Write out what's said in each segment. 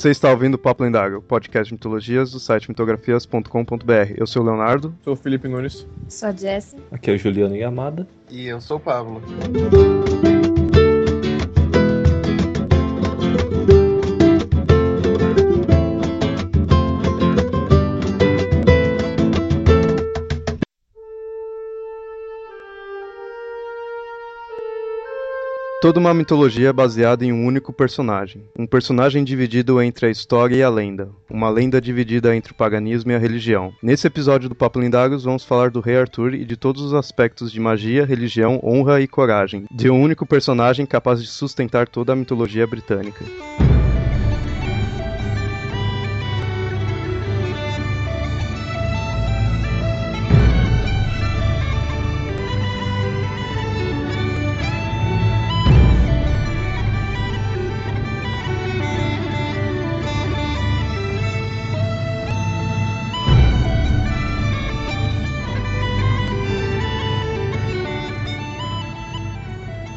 Você está ouvindo o Papo Lendário, o podcast de mitologias do site mitografias.com.br. Eu sou o Leonardo. Sou o Felipe Nunes. Sou a Jess. Aqui é o Juliano Yamada. E eu sou o Pablo. Toda uma mitologia baseada em um único personagem. Um personagem dividido entre a história e a lenda. Uma lenda dividida entre o paganismo e a religião. Nesse episódio do Papo Lendários, vamos falar do Rei Arthur e de todos os aspectos de magia, religião, honra e coragem. De um único personagem capaz de sustentar toda a mitologia britânica.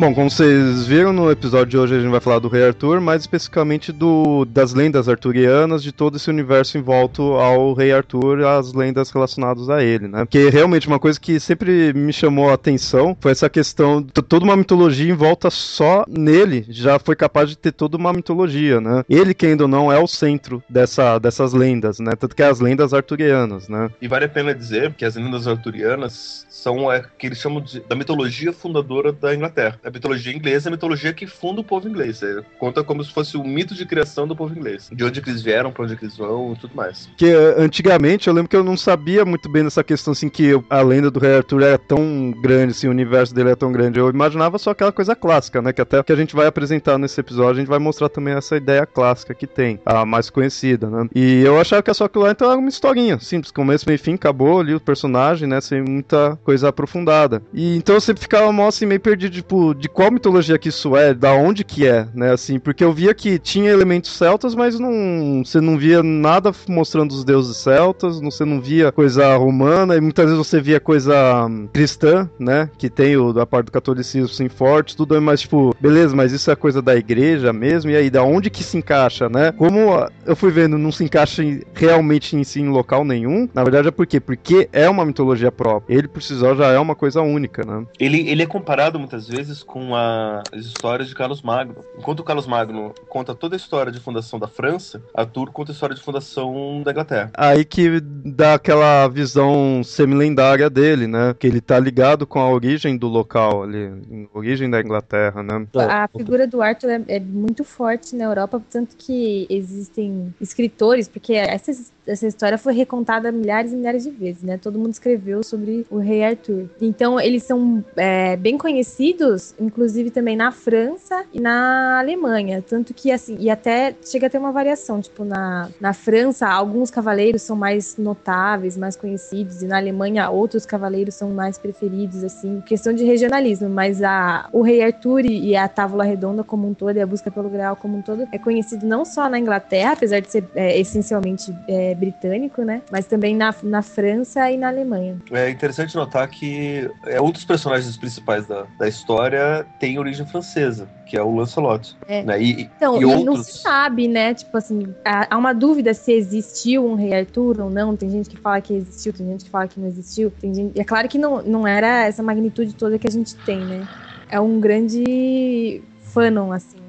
Bom, como vocês viram no episódio de hoje, a gente vai falar do Rei Arthur, mais especificamente do, das lendas arturianas, de todo esse universo em volta ao Rei Arthur, as lendas relacionadas a ele, né? Porque realmente uma coisa que sempre me chamou a atenção foi essa questão de toda uma mitologia em volta só nele, já foi capaz de ter toda uma mitologia, né? Ele, quem ainda não, é o centro dessa, dessas lendas, né? Tanto que é as lendas arturianas, né? E vale a pena dizer que as lendas arturianas são é, que eles chamam de, da mitologia fundadora da Inglaterra. A mitologia inglesa é a mitologia que funda o povo inglês. É, conta como se fosse o mito de criação do povo inglês. De onde eles vieram, para onde eles vão e tudo mais. Que antigamente eu lembro que eu não sabia muito bem dessa questão assim que a lenda do Rei Arthur era tão grande, assim, o universo dele é tão grande. Eu imaginava só aquela coisa clássica, né? Que até que a gente vai apresentar nesse episódio, a gente vai mostrar também essa ideia clássica que tem, a mais conhecida, né? E eu achava que é só aquilo lá então era uma historinha, simples, começo, meio fim, acabou ali o personagem, né? Sem muita coisa aprofundada. E então eu sempre ficava mal assim, meio perdido, tipo, de qual mitologia que isso é, da onde que é, né? Assim, porque eu via que tinha elementos celtas, mas não. Você não via nada mostrando os deuses celtas, você não via coisa romana, e muitas vezes você via coisa hum, cristã, né? Que tem o, a parte do catolicismo sim forte, tudo mais tipo, beleza, mas isso é coisa da igreja mesmo, e aí da onde que se encaixa, né? Como eu fui vendo, não se encaixa em, realmente em si em local nenhum, na verdade é por quê? Porque é uma mitologia própria. Ele só já é uma coisa única, né? Ele, ele é comparado muitas vezes com a, as histórias de Carlos Magno. Enquanto o Carlos Magno conta toda a história de fundação da França, Arthur conta a história de fundação da Inglaterra. Aí que dá aquela visão semi-lendária dele, né? Que ele tá ligado com a origem do local ali, a origem da Inglaterra, né? A figura do Arthur é, é muito forte na Europa, tanto que existem escritores, porque essas essa história foi recontada milhares e milhares de vezes, né? Todo mundo escreveu sobre o rei Arthur. Então, eles são é, bem conhecidos, inclusive também na França e na Alemanha. Tanto que, assim, e até chega a ter uma variação. Tipo, na, na França, alguns cavaleiros são mais notáveis, mais conhecidos, e na Alemanha, outros cavaleiros são mais preferidos, assim. Questão de regionalismo, mas a, o rei Arthur e a Távola Redonda como um todo, e a busca pelo Graal como um todo, é conhecido não só na Inglaterra, apesar de ser é, essencialmente. É, britânico, né? Mas também na, na França e na Alemanha. É interessante notar que é, um dos personagens principais da, da história tem origem francesa, que é o Lancelot. É. Né? E, então, e, outros... não se sabe, né? Tipo assim, há uma dúvida se existiu um rei Arthur ou não. Tem gente que fala que existiu, tem gente que fala que não existiu. Tem gente... É claro que não, não era essa magnitude toda que a gente tem, né? É um grande fanon, assim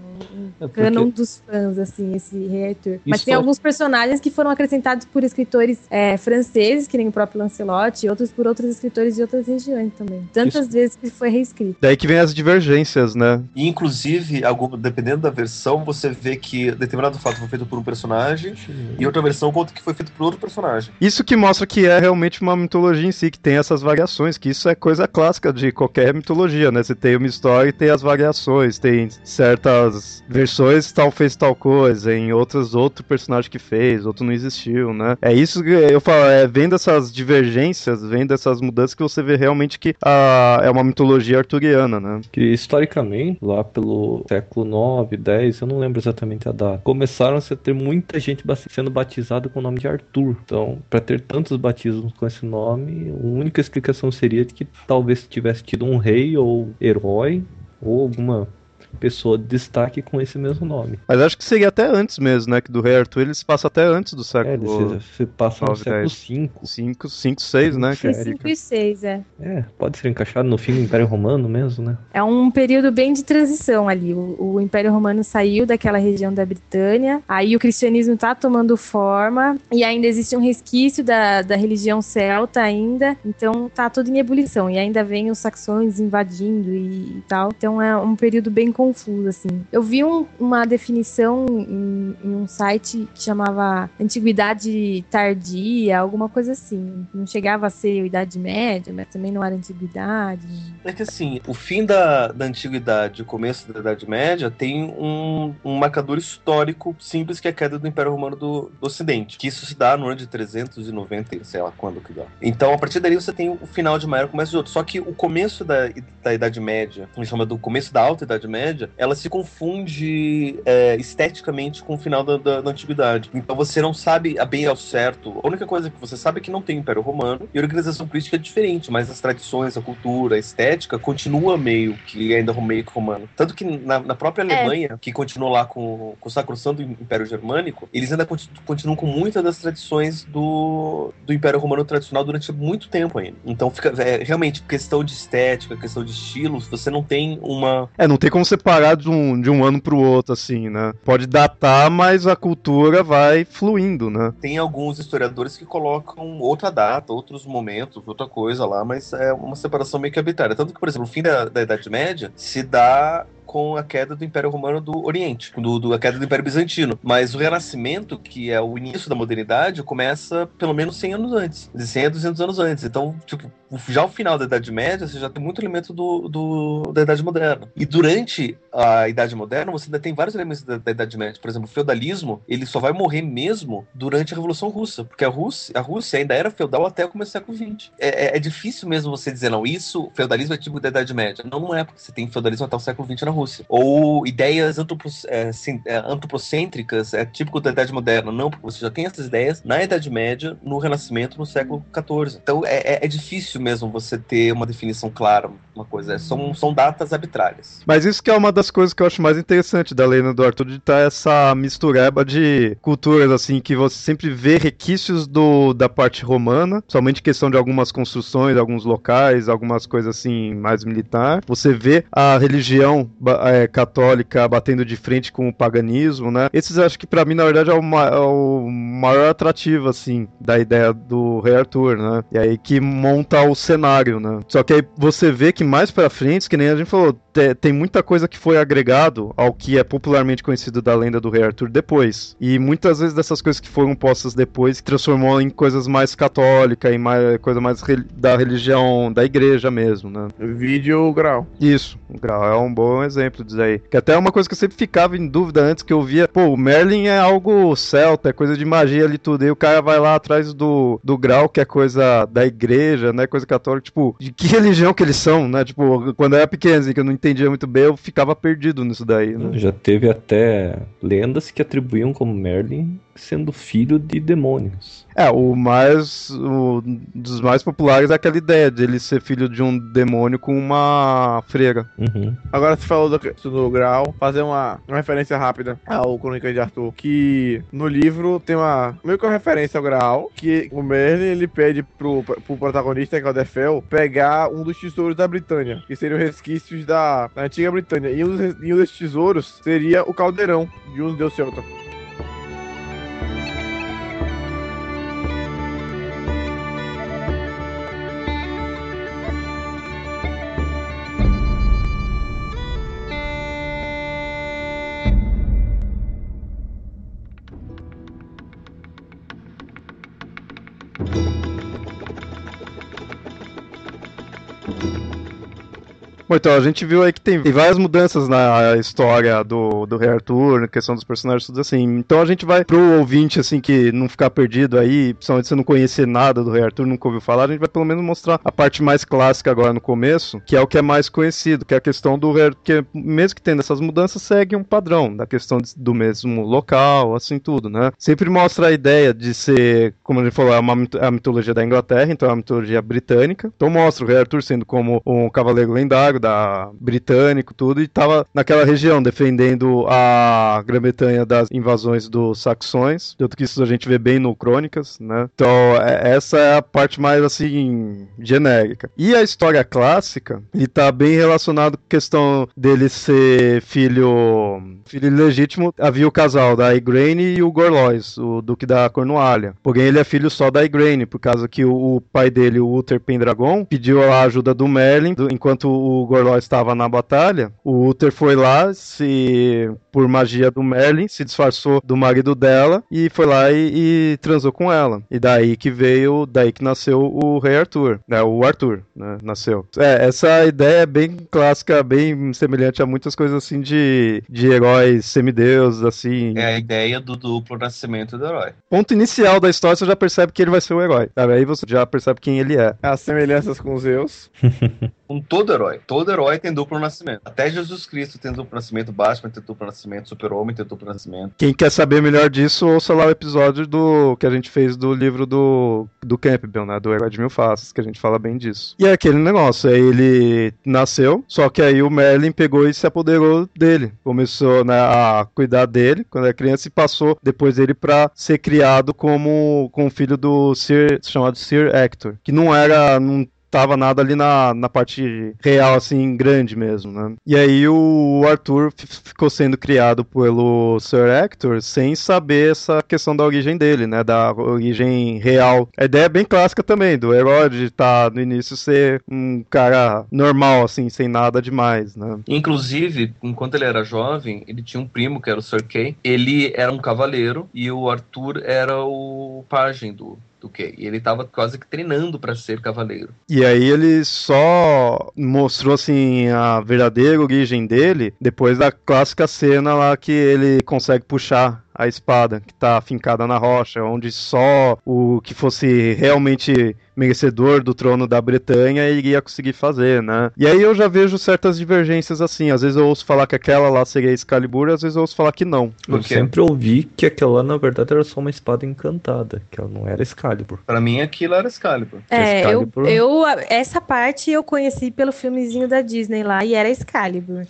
É porque- canon dos fãs, assim, esse Rei Arthur. Mas Isso tem foi- alguns personagens que foram acrescentados por escritores é, franceses, que nem o próprio Lancelot, e outros por outros escritores de outras regiões também. Tantas vezes que foi reescrito. Daí que vem as divergências, né? E, inclusive, algum, dependendo da versão, você vê que determinado fato foi feito por um personagem e outra versão conta que foi feito por outro personagem. Isso que mostra que é realmente uma mitologia em si, que tem essas variações, que isso é coisa clássica de qualquer mitologia, né? Você tem uma história e tem as variações, tem certas versões, tal fez tal coisa, em outras outro personagem que fez, outro não existiu, né? É isso que eu falo, é vendo essas divergências, vendo essas mudanças que você vê realmente que ah, é uma mitologia arturiana, né? Que historicamente, lá pelo século 9, 10, eu não lembro exatamente a data, começaram a ter muita gente sendo batizada com o nome de Arthur. Então, para ter tantos batismos com esse nome, a única explicação seria que talvez tivesse tido um rei ou herói ou alguma pessoa de destaque com esse mesmo nome. Mas acho que seria até antes mesmo, né? Que do Rei Arthur ele se passa até antes do É, século ele se, se passa no 9, século 10. V. 5, 5, 6, né? Que é 5 e 6, é. É, pode ser encaixado no fim do Império Romano mesmo, né? É um período bem de transição ali. O, o Império Romano saiu daquela região da Britânia, aí o cristianismo tá tomando forma, e ainda existe um resquício da, da religião celta ainda, então tá tudo em ebulição, e ainda vem os saxões invadindo e, e tal, então é um período bem confuso, assim. Eu vi um- uma definição em, em um site que chamava Antiguidade Tardia, alguma coisa assim. Não chegava a ser Idade Média, mas também não era Antiguidade. É que assim, o fim da, da antiguidade o começo da Idade Média tem um, um marcador histórico simples que é a queda do Império Romano do, do Ocidente. Que isso se dá no ano de 390, sei lá quando que dá. Então, a partir daí você tem o final de uma era e o começo de outra. Só que o começo da, da Idade Média, a gente chama do começo da Alta Idade Média, ela se confunde é, esteticamente com o final da, da, da Antiguidade. Então você não sabe a bem ao certo. A única coisa que você sabe é que não tem Império Romano e a organização política é diferente, mas as tradições, a cultura, a estética continua meio que ainda meio que romano. Tanto que na, na própria É. Alemanha, que continua lá com, com o Sacrosanto Império Germânico, eles ainda conti- continuam com muitas das tradições do, do Império Romano tradicional durante muito tempo ainda. Então fica é, realmente questão de estética, questão de estilos, você não tem uma É, não tem como separar de um, de um ano pro outro, assim, né? Pode datar, mas a cultura vai fluindo, né? tem alguns historiadores que colocam outra data, outros momentos, outra coisa lá, mas é uma separação meio que arbitrária. Tanto que, por exemplo, o fim da, da Idade Média se dá com a queda do Império Romano do Oriente, do, do- a queda do Império Bizantino. Mas o Renascimento, que é o início da modernidade, começa pelo menos 100 anos antes, de 100 a 200 anos antes. Então, tipo, já o final da Idade Média, você já tem muito elemento do, do- da Idade Moderna. E durante a Idade Moderna, você ainda tem vários elementos da, da Idade Média. Por exemplo, o feudalismo, ele só vai morrer mesmo durante a Revolução Russa, porque a Rússia, a Rússia ainda era feudal até o começo do século XX. É, é- é difícil mesmo você dizer, não, isso, feudalismo é tipo da Idade Média. Não, não é, porque você tem feudalismo até o século XX na Rússia. Ou ideias antropro, é, é, antropocêntricas, é típico da Idade Moderna. Não, porque você já tem essas ideias na Idade Média, no Renascimento, no século XIV. Então é, é- é difícil mesmo você ter uma definição clara, uma coisa. É, São, são datas arbitrárias. Mas isso que é uma das coisas que eu acho mais interessante da lenda do Arthur, de estar essa mistureba de culturas, assim, que você sempre vê requisitos do, da parte romana, somente questão de algumas construções, alguns locais, algumas coisas assim, mais militar. Você vê a religião é, católica batendo de frente com o paganismo, né? Esses eu acho que pra mim, na verdade, é o, ma- é o maior atrativo, assim, da ideia do Rei Arthur, né? E aí que monta o cenário, né? Só que aí você vê que mais pra frente, que nem a gente falou, te- tem muita coisa que foi agregado ao que é popularmente conhecido da lenda do Rei Arthur depois. E muitas vezes dessas coisas que foram postas depois se transformou em coisas mais católicas, em mais, coisa mais da religião, da igreja mesmo, né? Vídeo grau. Isso, o Grau é um bom exemplo disso aí. Que até é uma coisa que eu sempre ficava em dúvida antes, que eu via, pô, o Merlin é algo celta, é coisa de magia ali tudo. E o cara vai lá atrás do, do Grau, que é coisa da igreja, né? Coisa católica. Tipo, de que religião que eles são, né? Tipo, quando eu era pequeno, assim, que eu não entendia muito bem, eu ficava perdido nisso daí, né? Já teve até lendas que atribuíam como Merlin sendo filho de demônios. É, o mais. O, dos mais populares é aquela ideia de ele ser filho de um demônio com uma freira. Uhum. Agora você falou do, do grau, fazer uma, uma referência rápida ao Crônica de Arthur, que no livro tem uma meio que uma referência ao grau, que o Merlin ele pede pro, pro protagonista, que é o Defel, pegar um dos tesouros da Britânia, que seriam resquícios da, da antiga Britânia. E um, dos- e um desses tesouros seria o caldeirão de um deus celta. Bom, então a gente viu aí que tem, várias mudanças na história do, do Rei Arthur, na questão dos personagens, tudo assim. Então a gente vai pro ouvinte, assim, que não ficar perdido aí, principalmente se não conhecer nada do Rei Arthur, nunca ouviu falar, a gente vai pelo menos mostrar a parte mais clássica agora no começo, que é o que é mais conhecido, que é a questão do Rei Arthur, que mesmo que tendo essas mudanças, segue um padrão da questão do mesmo local, assim, tudo, né? Sempre mostra a ideia de ser, como a gente falou, é uma é a mitologia da Inglaterra, então é a mitologia britânica. Então mostra o Rei Arthur sendo como um cavaleiro lendário, império, da britânico, tudo, e tava naquela região defendendo a Grã-Bretanha das invasões dos saxões. Tanto que isso a gente vê bem no Crônicas, né? Então, é, essa é a parte mais assim genérica. E a história clássica, ele tá bem relacionado com a questão dele ser filho filho ilegítimo. Havia o casal da Igraine e o Gorlois, o duque da Cornualha. Porém, ele é filho só da Igraine, por causa que o, o pai dele, o Uther Pendragon, pediu a ajuda do Merlin do, enquanto o Gorlois estava na batalha. O Uther foi lá, se por magia do Merlin, se disfarçou do marido dela e foi lá e, e transou com ela. E daí que veio, daí que nasceu o Rei Arthur, né? O Arthur, né? Nasceu. É, essa ideia é bem clássica, bem semelhante a muitas coisas assim de, de heróis semideuses, assim. É a ideia do duplo nascimento do herói. Ponto inicial da história, você já percebe que ele vai ser o herói. Sabe? Aí você já percebe quem ele é. As semelhanças com Zeus. Com todo herói. Todo herói tem duplo nascimento. Até Jesus Cristo tem duplo nascimento, Batman tem duplo nascimento, Super-Homem tem duplo nascimento. Quem quer saber melhor disso, ouça lá o episódio do que a gente fez do livro do, do Campbell, né? Do Herói de Mil Faces, que a gente fala bem disso. E é aquele negócio, aí ele nasceu, só que aí o Merlin pegou e se apoderou dele. Começou né, a cuidar dele quando era criança e passou depois dele pra ser criado como, como filho do Sir, chamado Sir Hector, que não era, não tava nada ali na, na parte real, assim, grande mesmo, né? E aí o Arthur ficou sendo criado pelo Sir Hector sem saber essa questão da origem dele, né? Da origem real. A ideia é bem clássica também, do herói tá, no início ser um cara normal, assim, sem nada demais, né? Inclusive, enquanto ele era jovem, ele tinha um primo que era o Sir Kay. Ele era um cavaleiro e o Arthur era o pajem do, do que e ele tava quase que treinando para ser cavaleiro. E aí ele só mostrou assim a verdadeira origem dele depois da clássica cena lá que ele consegue puxar a espada que tá fincada na rocha, onde só o que fosse realmente merecedor do trono da Bretanha iria conseguir fazer, né? E aí eu já vejo certas divergências assim. Às vezes eu ouço falar que aquela lá seria Excalibur, às vezes eu ouço falar que não. Eu sempre ouvi que aquela na verdade era só uma espada encantada, que ela não era Excalibur. Para mim aquilo era Excalibur. É, Excalibur... Eu, eu essa parte eu conheci pelo filmezinho da Disney lá e era Excalibur.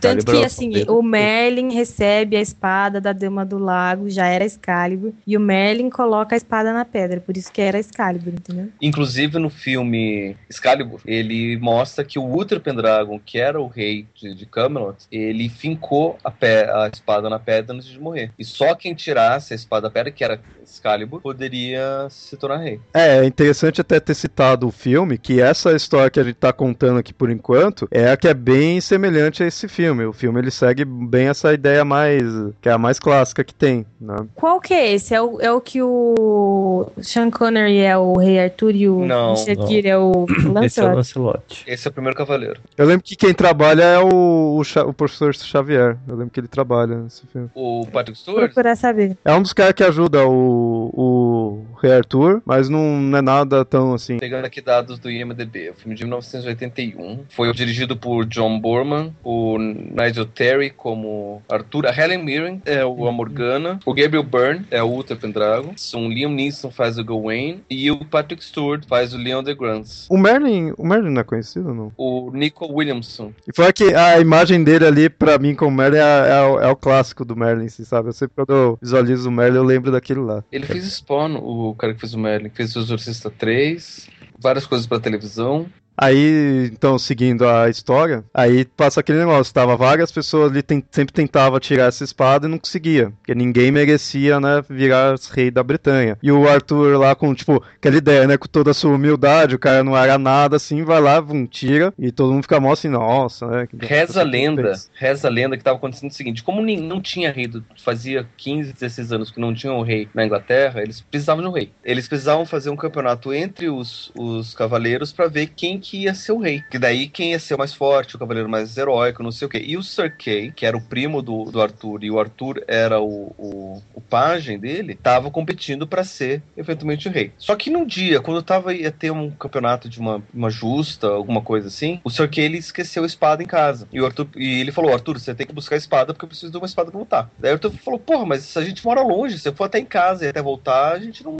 Tanto que assim, o Merlin recebe a espada da Dama do Lago, já era Excalibur, e o Merlin coloca a espada na pedra, por isso que era Excalibur, entendeu? Inclusive no filme Excalibur, ele mostra que o Uther Pendragon, que era o rei de, de Camelot, ele fincou a, pé, a, espada na pedra antes de morrer. E só quem tirasse a espada da pedra, que era Excalibur, poderia se tornar rei. É, é interessante até ter citado o filme, que essa história que a gente tá contando aqui por enquanto é a que é bem semelhante a esse filme. O filme ele segue bem essa ideia mais, que é a mais clássica que tem, né? Qual que é esse? É o, é o que o Sean Connery é o rei Arthur e o Não, Shakir é o Esse é o Lancelot? Lancelot. Esse é o primeiro cavaleiro. Eu lembro que quem trabalha é o, o, o professor Xavier. Eu lembro que ele trabalha nesse filme. O Patrick Stewart, Procurar saber. É um dos caras que ajuda o, o Rei Arthur, mas não, não é nada tão assim. pegando aqui dados do IMDb, o filme de 1981, foi dirigido por John Borman, o Nigel Terry como Arthur, a Helen Mirren é o a Morgana, o Gabriel Byrne é o Uther Pendragon, o Liam Neeson faz o Gawain e o Patrick Stewart faz o Leon DeGrance. O Merlin, o Merlin não é conhecido, não? O Nico Williamson. E foi que a imagem dele ali, pra mim, como Merlin, é, é o, é o clássico do Merlin, assim, sabe? Eu sempre quando eu visualizo o Merlin, eu lembro daquele lá. Ele fez Spawn, o cara que fez o Merlin, fez o Exorcista 3, várias coisas pra televisão. Aí, então, seguindo a história, aí passa aquele negócio, tava várias pessoas ali tem- sempre tentavam tirar essa espada e não conseguia, porque ninguém merecia, né, virar rei da Bretanha. E o Arthur lá com, tipo, aquela ideia, né, com toda a sua humildade, o cara não era nada assim, vai lá, vum, tira, e todo mundo fica mó assim, nossa, né. Reza a lenda, reza a lenda que estava acontecendo o seguinte: como nem- não tinha rei, do- fazia 15, 16 anos que não tinha um rei na Inglaterra, eles precisavam de um rei. Eles precisavam fazer um campeonato entre os, os cavaleiros para ver quem que ia ser o rei. Que daí quem ia ser o mais forte, o cavaleiro mais heróico, não sei o quê. E o Sir Kay, que era o primo do, do Arthur, e o Arthur era o, o, o pajem dele, tava competindo para ser eventualmente o rei. Só que num dia, quando tava ia ter um campeonato de uma, uma justa, alguma coisa assim, o Sir Kay ele esqueceu a espada em casa. E, o Arthur, e ele falou: Arthur, você tem que buscar a espada porque eu preciso de uma espada pra lutar. Daí o Arthur falou: Porra, mas se a gente mora longe, se eu for até em casa e até voltar, a gente não,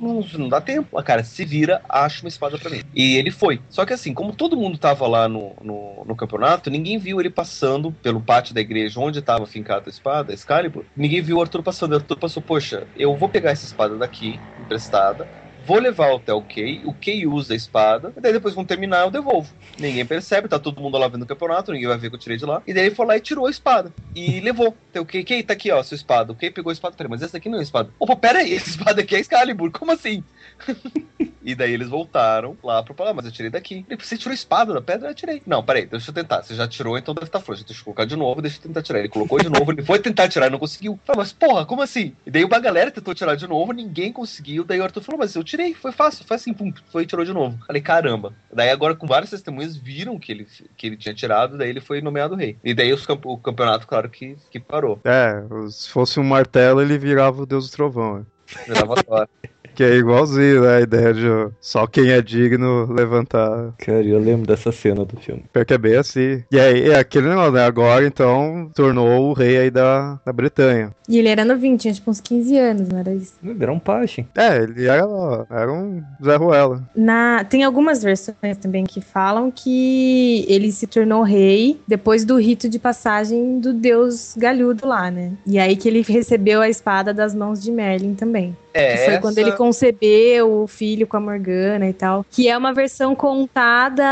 não, não dá tempo. Ah, cara, se vira, acha uma espada pra mim. E ele foi. Só Só que assim, como todo mundo tava lá no, no, no campeonato, ninguém viu ele passando pelo pátio da igreja onde tava fincada a espada, a Excalibur. Ninguém viu o Arthur passando. O Arthur passou, poxa, eu vou pegar essa espada daqui, emprestada, vou levar até o Kay, o Kay usa a espada, e daí depois vão terminar, eu devolvo. Ninguém percebe, tá todo mundo lá vendo o campeonato, ninguém vai ver que eu tirei de lá. E daí ele foi lá e tirou a espada. E levou. Então, o Kay, Kay, tá aqui, ó, sua espada. O Kay pegou a espada, peraí, mas essa aqui não é a espada. Opa, pera aí, essa espada aqui é Excalibur, como assim? e daí eles voltaram lá pro palácio, mas eu tirei daqui. Ele, você tirou a espada da pedra? Eu tirei. Não, peraí, deixa eu tentar. Você já tirou, então deve estar frouxo. Deixa eu colocar de novo, deixa eu tentar tirar. Ele colocou de novo, ele foi tentar tirar e não conseguiu. Falei, mas porra, como assim? E daí uma galera tentou tirar de novo, ninguém conseguiu. Daí o Arthur falou, mas eu tirei, foi fácil, foi assim, pum, foi e tirou de novo. Falei, caramba. Daí agora com várias testemunhas viram que ele, que ele tinha tirado, daí ele foi nomeado rei. E daí os o campeonato, claro, que, que parou. É, se fosse um martelo, ele virava o deus do trovão. né? Virava fora. Que é igualzinho, né? A ideia de só quem é digno levantar. Cara, eu lembro dessa cena do filme. Pior que é bem assim. E aí, é aquele negócio, né? Agora, então, tornou o rei aí da, da Bretanha. E ele era novinho, tinha tipo uns 15 anos, não era isso? Ele era um pajem. É, ele era, era um Zé Ruela. Na, tem algumas versões também que falam que ele se tornou rei depois do rito de passagem do deus galhudo lá, né? E aí que ele recebeu a espada das mãos de Merlin também. É, Que foi quando ele concebeu o filho com a Morgana e tal. Que é uma versão contada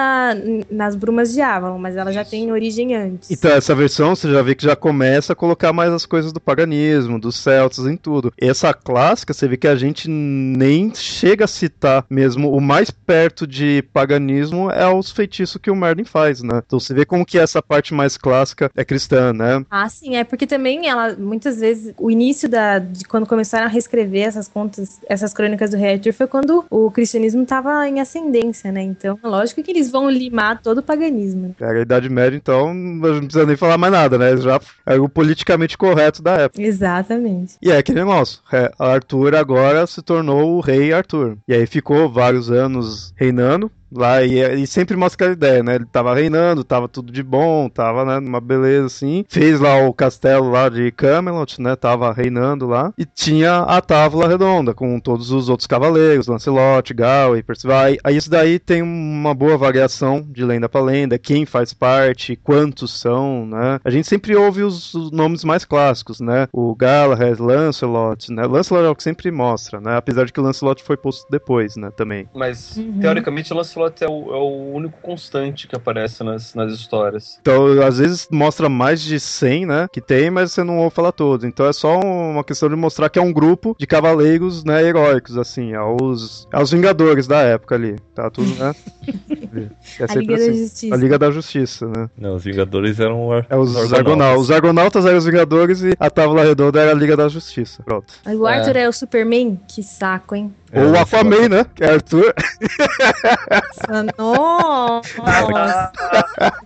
nas Brumas de Avalon, mas ela já tem origem antes. Então, essa versão você já vê que já começa a colocar mais as coisas do paganismo, dos celtas em tudo. Essa clássica, você vê que a gente nem chega a citar mesmo. O mais perto de paganismo é os feitiços que o Merlin faz, né? Então você vê como que essa parte mais clássica é cristã, né? Ah, sim, é porque também ela, muitas vezes, o início da, de quando começaram a reescrever essas contas, essas crônicas do rei Arthur foi quando o cristianismo estava em ascendência, né? Então, lógico que eles vão limar todo o paganismo. Era a Idade Média, então não precisa nem falar mais nada, né? Já era o politicamente correto da época. Exatamente. E é aquele negócio. é, Arthur agora se tornou o rei Arthur. E aí ficou vários anos reinando. Lá, e, e sempre mostra aquela ideia, né? Ele tava reinando, tava tudo de bom, tava, né, numa beleza assim. Fez lá o castelo lá de Camelot, né? Tava reinando lá. E tinha a Távola Redonda, com todos os outros cavaleiros, Lancelot, Gawain, Percival. Aí, aí isso daí tem uma boa variação de lenda pra lenda, quem faz parte, quantos são, né? A gente sempre ouve os, os nomes mais clássicos, né? O Galahad, Lancelot, né? Lancelot é o que sempre mostra, né? Apesar de que o Lancelot foi posto depois, né? Também. Mas, Uhum. teoricamente, o Lancelot é o, é o único constante que aparece nas, nas histórias. Então, às vezes mostra mais de 100, né? Que tem, mas você não ouve falar todos. Então é só uma questão de mostrar que é um grupo de cavaleiros, né? Heróicos, assim. Aos, aos Vingadores da época ali. Tá tudo, né? É a sempre Liga da assim. Justiça. A Liga da Justiça, né? Não, os Vingadores eram ar- É os Argonautas. Argonautas. Os Argonautas eram os Vingadores e a Távola Redonda era a Liga da Justiça. Pronto. Aí o Arthur é. o Superman? Que saco, hein? É, Ou o Lancelot. Aquaman, né? Que é Arthur. Nossa!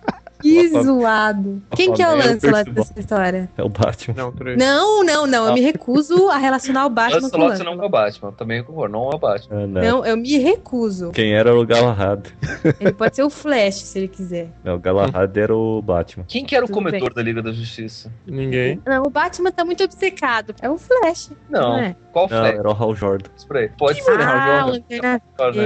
Que zoado. Quem que é o é o Lancelot Percival. dessa história? É o Batman. Não. Não, não, não. Eu me recuso a relacionar o Batman com o Lancelot Lancelot. não é o Batman, também concordo, não é o Batman. Ah, não. Não, eu me recuso. Quem era o Galahad? Ele pode ser o Flash, se ele quiser. Não, o Galahad era o Batman. Quem que era o Tudo comedor bem. da Liga da Justiça? Ninguém. Não, o Batman tá muito obcecado. É o Flash. Não, Não é? qual Não, foi? era o Hal Jordan. Espera aí. Pode ser, Ah, Hal o Jordan.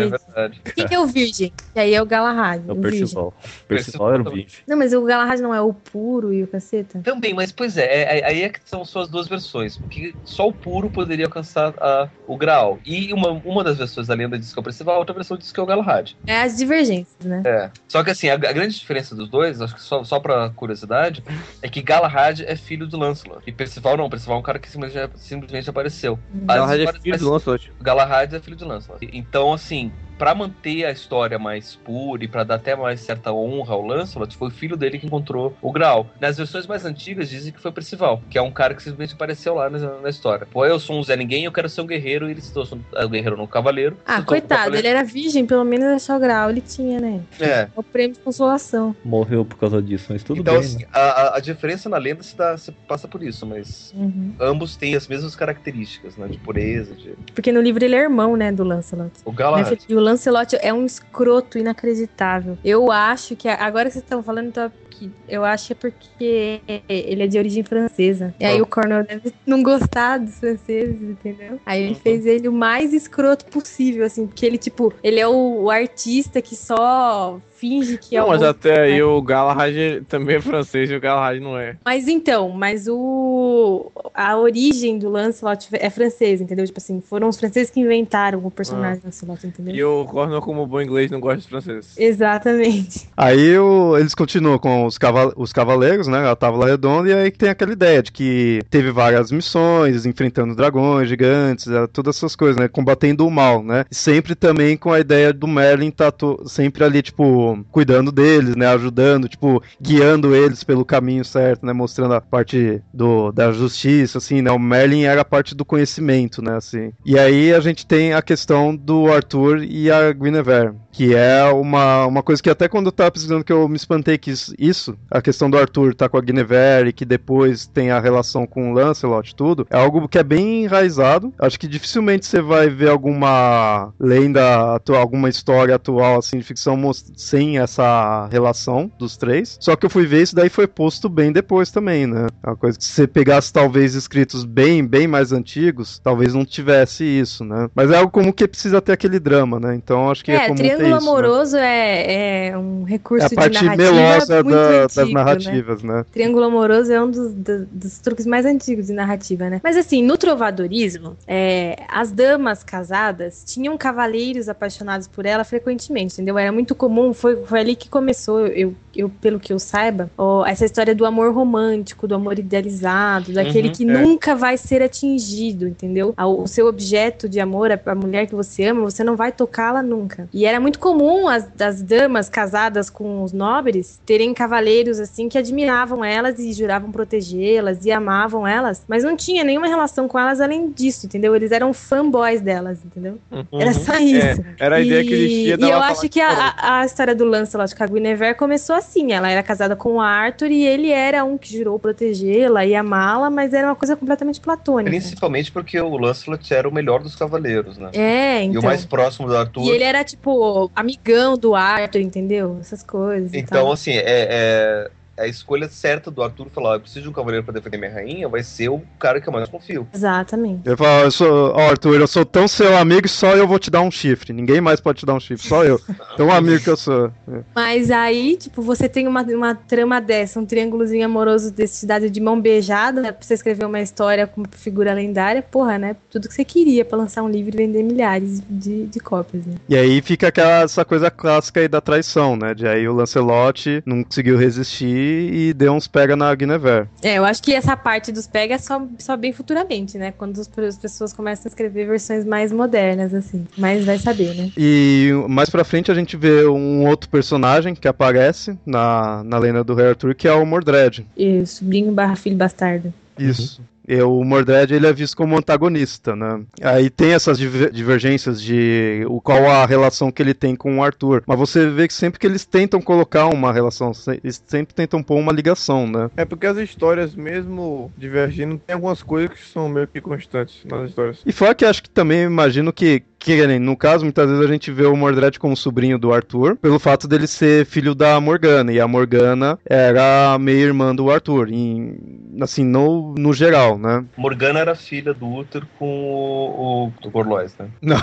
É verdade. Quem que é o Virgem? E aí é o Galahad. É o o Virgem. Percival. Percival era o também. Não, mas o Galahad não é o puro e o caceta? Também, mas pois é, é- é- aí é que são suas duas versões, porque só o puro poderia alcançar a- o Graal. E uma, uma das versões da lenda diz que é o Percival, a outra versão diz que é o Galahad. É as divergências, né? É. Só que assim, a, a grande diferença dos dois, acho que só, só pra curiosidade, é que Galahad é filho do Lancelot. E Percival não, Percival é um cara que simplesmente, simplesmente apareceu. As Galahad é filho mais- do Lancelot. Galahad é filho de Lancelot. Então, assim, pra manter a história mais pura e pra dar até mais certa honra ao Lancelot, foi o filho dele que encontrou o Graal. Nas versões mais antigas dizem que foi Percival, que é um cara que simplesmente apareceu lá na, na história. Pô, eu sou um Zé Ninguém, eu quero ser um guerreiro, e ele se tornou um guerreiro no cavaleiro. Ah, coitado, ele cavaleiro. era virgem, pelo menos achar o grau ele tinha, né? É. É o prêmio de consolação. Morreu por causa disso, mas tudo então, bem, assim, né? a, a- diferença na lenda se, dá, se passa por isso, mas Uhum. ambos têm as mesmas características, né? De pureza, de. Porque no livro ele é irmão, né, do Lancelot. O é Galahad. o Lancelot é um escroto inacreditável. Eu acho que. Agora que vocês estão falando, que eu acho que é porque ele é de origem francesa. E aí Ah. o Cornel deve não gostar dos franceses, entendeu? Aí ele Uhum. fez ele o mais escroto possível, assim, porque ele, tipo, ele é o, o artista que só finge que é Não, o. mas até aí né? o Galahad também é francês e o Galahad não é. Mas então, mas o a origem do Lancelot é francesa, entendeu? Tipo assim, foram os franceses que inventaram o personagem Lancelot, entendeu? E o Cornel, como bom inglês, não gosta dos franceses. Exatamente. Aí o- eles continuam com os, cava- os cavaleiros, né? A Távola Redonda, e aí tem aquela ideia de que teve várias missões, enfrentando dragões gigantes, todas essas coisas, né? Combatendo o mal, né? Sempre também com a ideia do Merlin tá to- sempre ali, tipo, cuidando deles, né? Ajudando, tipo, guiando eles pelo caminho certo, né? Mostrando a parte do, da justiça, assim, né? O Merlin era a parte do conhecimento, né? Assim. E aí a gente tem a questão do Arthur e a Guinevere, que é uma, uma coisa que até quando eu tava pesquisando que eu me espantei que isso, isso, a questão do Arthur tá com a Guinevere, que depois tem a relação com o Lancelot e tudo, é algo que é bem enraizado. Acho que dificilmente você vai ver alguma lenda, alguma história atual, assim, de ficção sem essa relação dos três. Só que eu fui ver isso daí foi posto bem depois também, né? É uma coisa que se você pegasse talvez escritos bem, bem mais antigos, talvez não tivesse isso, né? Mas é algo como que precisa ter aquele drama, né? Então acho que é, É, comum Triângulo isso, né? Amoroso é, é um recurso É a de parte narrativa melosa muito da- das antigo, né? narrativas, né? Triângulo amoroso é um dos, do- dos truques mais antigos de narrativa, né? Mas assim, no trovadorismo, é, as damas casadas tinham cavaleiros apaixonados por ela frequentemente, entendeu? Era muito comum, foi, foi ali que começou, eu, eu, pelo que eu saiba, ó, essa história do amor romântico, do amor idealizado, daquele Uhum, que é. nunca vai ser atingido, entendeu? O seu objeto de amor, a, a mulher que você ama, você não vai tocá-la nunca. E era muito comum as, as damas casadas com os nobres terem cavaleiros assim que admiravam elas e juravam protegê-las e amavam elas, mas não tinha nenhuma relação com elas além disso, entendeu? Eles eram fanboys delas, entendeu? Era só isso. É, era a ideia que existia E dela eu acho que a, a- história do Lancelot com a Guinevere começou assim. Ela era casada com o Arthur e ele era um que jurou protegê-la e amá-la, mas era uma coisa completamente platônica. Principalmente porque o Lancelot era o melhor dos cavaleiros, né? É, E então. o mais próximo do Arthur. E ele era, tipo, amigão do Arthur, entendeu? Essas coisas. e Então, tal. assim, é, é- é, a escolha certa do Arthur falar: "Ó, eu preciso de um cavaleiro pra defender minha rainha, vai ser o cara que eu mais confio. Exatamente. Ele fala, eu sou, ó, Arthur, eu sou tão seu amigo que só eu vou te dar um chifre. Ninguém mais pode te dar um chifre, só eu. Tão amigo que eu sou. É. Mas aí, tipo, você tem uma, uma trama dessa, um triângulozinho amoroso desse cidade de mão beijada, né, pra você escrever uma história com figura lendária, porra, né? Tudo que você queria pra lançar um livro e vender milhares de, de cópias, né? E aí fica aquela, essa coisa clássica aí da traição, né? De aí o Lancelot não conseguiu resistir e deu uns pega na Guinevere. É, eu acho que essa parte dos pega é só, só bem futuramente, né? Quando as pessoas começam a escrever versões mais modernas, assim. Mas vai saber, né? E mais pra frente a gente vê um outro personagem que aparece na, na lenda do Rei Arthur, que é o Mordred. E o sobrinho barra filho bastardo. Isso. E o Mordred ele é visto como antagonista, né? Aí tem essas diver- divergências de o qual a relação que ele tem com o Arthur. Mas você vê que sempre que eles tentam colocar uma relação, eles sempre tentam pôr uma ligação, né? É porque as histórias, mesmo divergindo, tem algumas coisas que são meio que constantes nas histórias. E fora que acho que também imagino que, que nem, no caso, muitas vezes a gente vê o Mordred como sobrinho do Arthur, pelo fato dele ser filho da Morgana, e a Morgana era meia irmã do Arthur, em, assim, no, no geral, né? Morgana era filha do Uther com o, o do Gorlois, né? Não,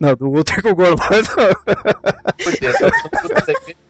não do outro com o Gorlois, não. Porque essa-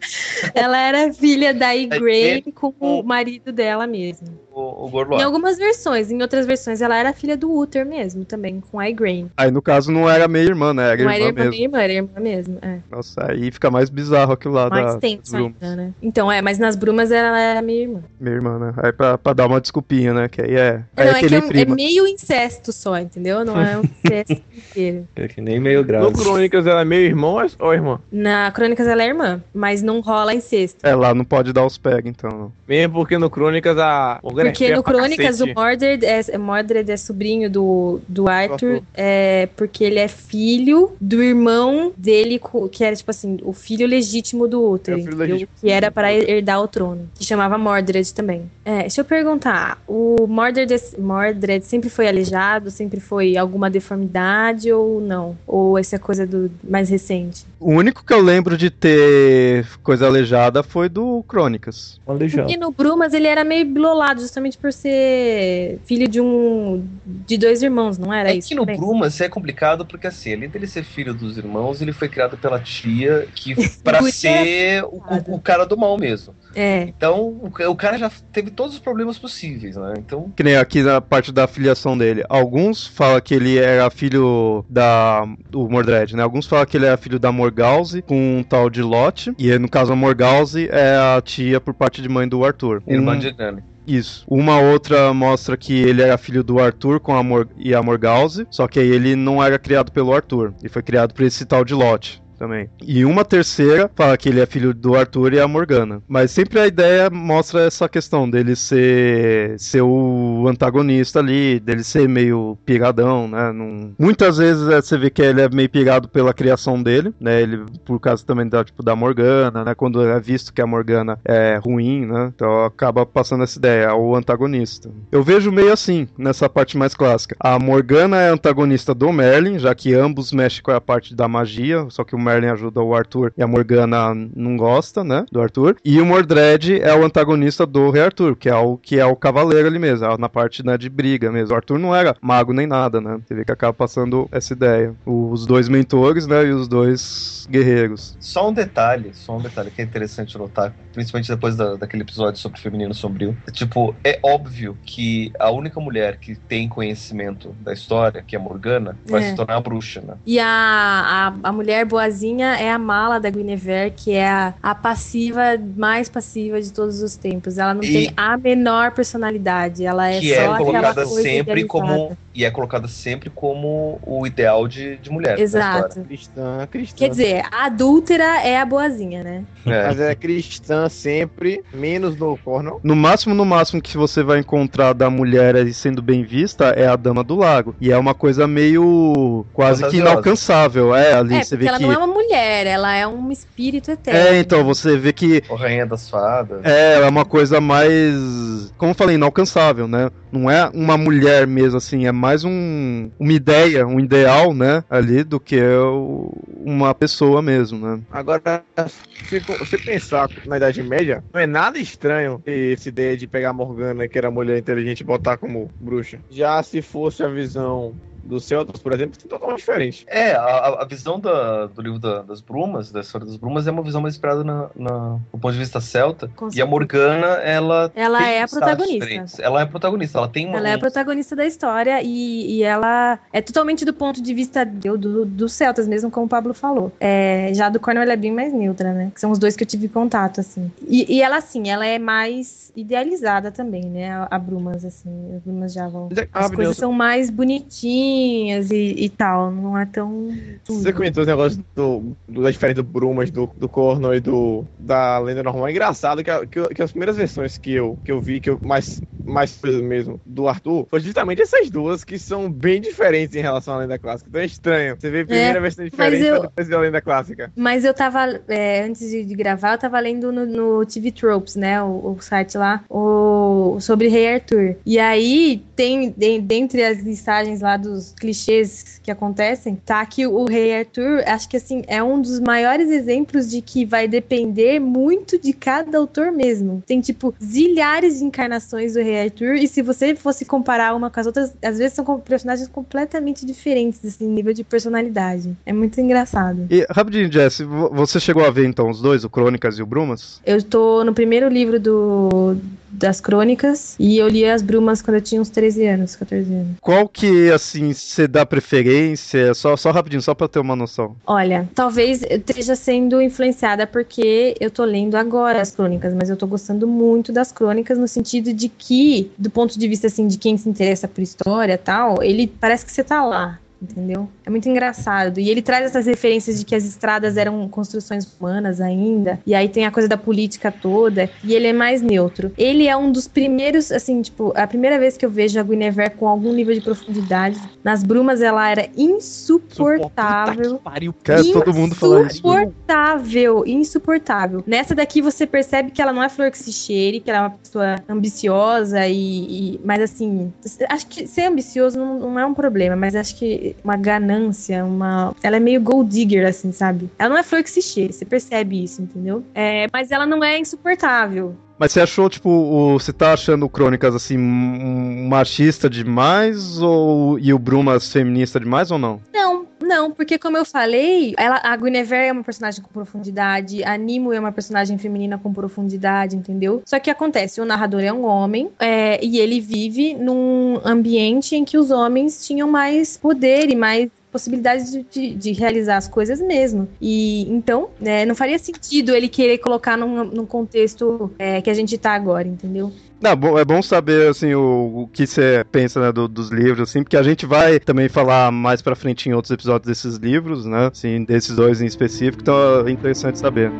Ela era filha da É Igraine com o marido dela mesmo. o, o Em algumas versões, em outras versões, ela era filha do Uther mesmo, também, com a Igraine. Aí no caso não era meia irmã, né? Era Não irmã era irmã, mesmo. irmã, era irmã mesmo. É. Nossa, aí fica mais bizarro aquilo lá Mais da tenso ainda, né? Então, é, mas nas brumas ela era minha irmã. Minha irmã, né? Aí pra, pra dar uma desculpinha, né? Que aí é. Não, Aí é é que é, é meio incesto só, entendeu? Não é um incesto inteiro. É que nem meio No grave. Crônicas ela é meio irmão ou irmã? Na Crônicas ela é irmã, mas não rola incesto. É, lá não pode dar os pega, então. não. Mesmo porque no Crônicas a Porque no Crônicas o. Mordred é, Mordred é sobrinho do, do Arthur, é, porque ele é filho do irmão dele, que era, tipo assim, o filho legítimo do Uther, É o filho entendeu? legítimo. que era para herdar o trono, que chamava Mordred também. É, deixa eu perguntar, o Mordred, é- Mordred sempre foi aleijado, sempre foi alguma deformidade ou não? Ou essa é coisa do mais recente? O único que eu lembro de ter coisa aleijada foi do Crônicas. Aleijado. E no Brumas ele era meio bilolado, justamente por ser filho de um de dois irmãos, não era É isso? que no também? Brumas é complicado porque, assim, além dele ser filho dos irmãos, ele foi criado pela tia que pra Podia ser o, o- o cara do mal mesmo. É. Então, o, o cara já teve todos os problemas possíveis, né? Então, Que nem aqui na parte da filiação dele. Alguns falam que ele era filho da do Mordred, né? Alguns falam que ele era filho da Morgause com um tal de Lot. E no caso a Morgause é a tia por parte de mãe do Arthur. irmã Um- de Nami. Isso. Uma outra mostra que ele era filho do Arthur com a Mor e a Morgause, só que aí ele não era criado pelo Arthur, ele foi criado por esse tal de Lot. Também. E uma terceira fala que ele é filho do Arthur e a Morgana. Mas sempre a ideia mostra essa questão dele ser, ser o antagonista ali, dele ser meio piradão, né? Muitas vezes é, você vê que ele é meio pirado pela criação dele, né? Ele, por causa também da, tipo, da Morgana, né? Quando é visto que a Morgana é ruim, né? Então acaba passando essa ideia, o antagonista. Eu vejo meio assim, nessa parte mais clássica. A Morgana é antagonista do Merlin, já que ambos mexem com a parte da magia, só que o Merlin ajuda o Arthur e a Morgana não gosta, né? Do Arthur. E o Mordred é o antagonista do Rei Arthur, que é o que é o cavaleiro ali mesmo, é na parte né, de briga mesmo. O Arthur não era mago nem nada, né? Você vê que acaba passando essa ideia. Os dois mentores, né? E os dois guerreiros. Só um detalhe, só um detalhe que é interessante notar, principalmente depois da- daquele episódio sobre o feminino sombrio. É, tipo, é óbvio que a única mulher que tem conhecimento da história, que é a Morgana, vai É. se tornar a bruxa, né? E a, a, a mulher boazinha é a mala da Guinevere, que é a, a passiva, mais passiva de todos os tempos. Ela não E- tem a menor personalidade. Ela é que só é aquela colocada coisa sempre como e é colocada sempre como o ideal de, de mulher na Exato. Cristã, cristã. Quer dizer, a adúltera é a boazinha, né? É. Mas é cristã sempre, menos no Cornell. No máximo, no máximo que você vai encontrar da mulher sendo bem vista é a Dama do Lago. E é uma coisa meio quase que inalcançável. É, ali é, você vê ela que. É uma mulher, ela é um espírito eterno. É, então, você vê que O Rainha das Fadas. é, é uma coisa mais. Como eu falei, inalcançável, né? Não é uma mulher mesmo, assim, é mais um, uma ideia, um ideal, né? Ali do que o- uma pessoa mesmo, né? Agora, se você pensar na Idade Média, não é nada estranho essa ideia de pegar a Morgana, que era mulher inteligente, e botar como bruxa. Já se fosse a visão dos Celtas, por exemplo, é totalmente diferente. É, a, a visão da- do livro da- das Brumas, da história das Brumas, é uma visão mais inspirada na, na- do ponto de vista celta. Com E a. Morgana, ela. Ela tem é a protagonista. diferentes. Ela é a protagonista, ela tem uma. Ela é a protagonista da história e, e ela é totalmente do ponto de vista do, do, dos celtas, mesmo como o Pablo falou. É, já do Cornel ela é bem mais neutra, né? Que são os dois que eu tive contato, assim. E, e ela, assim, ela é mais idealizada também, né? A, a Brumas, assim. As Brumas já vão. É- As coisas são mais bonitinhas e, e tal. Não é tão. Você comentou os negócios do, do- da diferença do Brumas, do, do Cornell e do, da lenda normal. É engraçado que, a- que, que as primeiras versões que eu, que eu vi, que eu mais, mais coisa mesmo, do Arthur, foi justamente essas duas que são bem diferentes em relação à lenda clássica. Então é estranho. Você vê a primeira versão diferente eu- depois ver a lenda clássica. Mas eu tava, é, antes de, de gravar, eu tava lendo no, no TV Tropes, né? O, o site lá, o, sobre Rei Arthur. E aí tem, de- dentre as listagens lá dos clichês que acontecem, tá que o Rei Arthur, acho que assim, é um dos maiores exemplos de que vai depender muito de cada autor mesmo. Tem, tipo, zilhares de encarnações do Rei Arthur, e se você fosse comparar uma com as outras, às vezes são personagens completamente diferentes, assim, nível de personalidade. É muito engraçado. E rapidinho, Jess, vo- você chegou a ver então os dois, o Crônicas e o Brumas? Eu tô no primeiro livro do, das crônicas e eu li as brumas quando eu tinha uns 13 anos, 14 anos. Qual que, assim, você dá preferência? Só, só rapidinho, só eu ter uma noção. Olha, talvez eu esteja sendo influenciada porque eu tô lendo agora as crônicas, mas eu tô gostando muito das crônicas no sentido de que, do ponto de vista assim de quem se interessa por história tal, ele parece que você tá lá. Entendeu? É muito engraçado. E ele traz essas referências de que as estradas eram construções humanas ainda, e aí tem a coisa da política toda, e ele é mais neutro. Ele é um dos primeiros, assim, tipo, a primeira vez que eu vejo a Guinevere com algum nível de profundidade. Nas brumas ela era insuportável. Pariu. Cara, todo mundo fala isso. Insuportável, insuportável. Nessa daqui você percebe que ela não é flor que se cheire, que ela é uma pessoa ambiciosa e. e- mas assim, acho que ser ambicioso não, não é um problema, mas acho que uma ganância, uma. Ela é meio gold digger, assim, sabe? Ela não é flor que se cheire, você percebe isso, entendeu? É, mas ela não é insuportável. Mas você achou, tipo, o, você tá achando o Crônicas, assim, um machista demais ou, e o Brumas feminista demais ou não? Não, não, porque como eu falei, ela, a Guinevere é uma personagem com profundidade, a Nimo é uma personagem feminina com profundidade, entendeu? Só que acontece, o narrador é um homem é, e ele vive num ambiente em que os homens tinham mais poder e mais possibilidade de, de- de realizar as coisas mesmo. E então, né, não faria sentido ele querer colocar num, num contexto é, que a gente tá agora, entendeu? Não, é bom saber, assim, o, o que você pensa, né, do- dos livros, assim, porque a gente vai também falar mais pra frente em outros episódios desses livros, né, assim, desses dois em específico, então é interessante saber.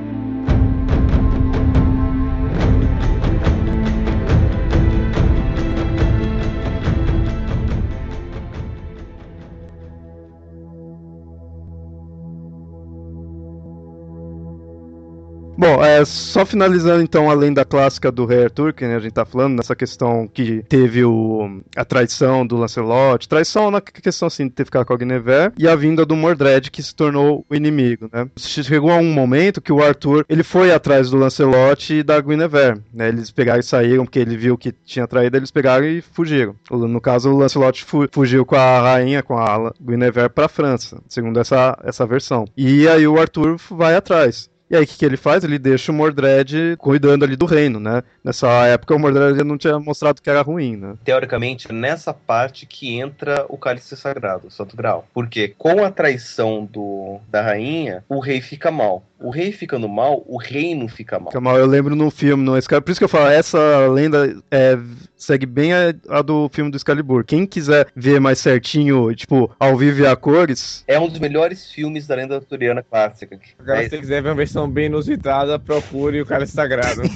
Bom, é, só finalizando então, além da clássica do Rei Arthur, que né, a gente tá falando, nessa questão que teve o, a traição do Lancelot, traição na questão assim de ter ficado com a Guinevere, e a vinda do Mordred, que se tornou o inimigo, né? Chegou a um momento que o Arthur, ele foi atrás do Lancelot e da Guinevere, né? Eles pegaram e saíram, porque ele viu que tinha traído, eles pegaram e fugiram. No caso, o Lancelot fu- fugiu com a rainha, com a Guinevere pra França, segundo essa, essa versão. E aí o Arthur vai atrás. E aí, o que, que ele faz? Ele deixa o Mordred cuidando ali do reino, né? Nessa época, o Mordred não tinha mostrado que era ruim, né? Teoricamente, nessa parte que entra o cálice sagrado, o Santo Grau. Porque com a traição do, da rainha, o rei fica mal. O rei ficando mal, o reino fica mal. Kamal, eu lembro no filme, no Excalibur. Por isso que eu falo, essa lenda é, segue bem a, a do filme do Excalibur. Quem quiser ver mais certinho, tipo, ao vivo e a cores, É um dos melhores filmes da lenda arturiana clássica. Agora, É, se você quiser ver uma versão bem inusitada, procure o Cálice Sagrado.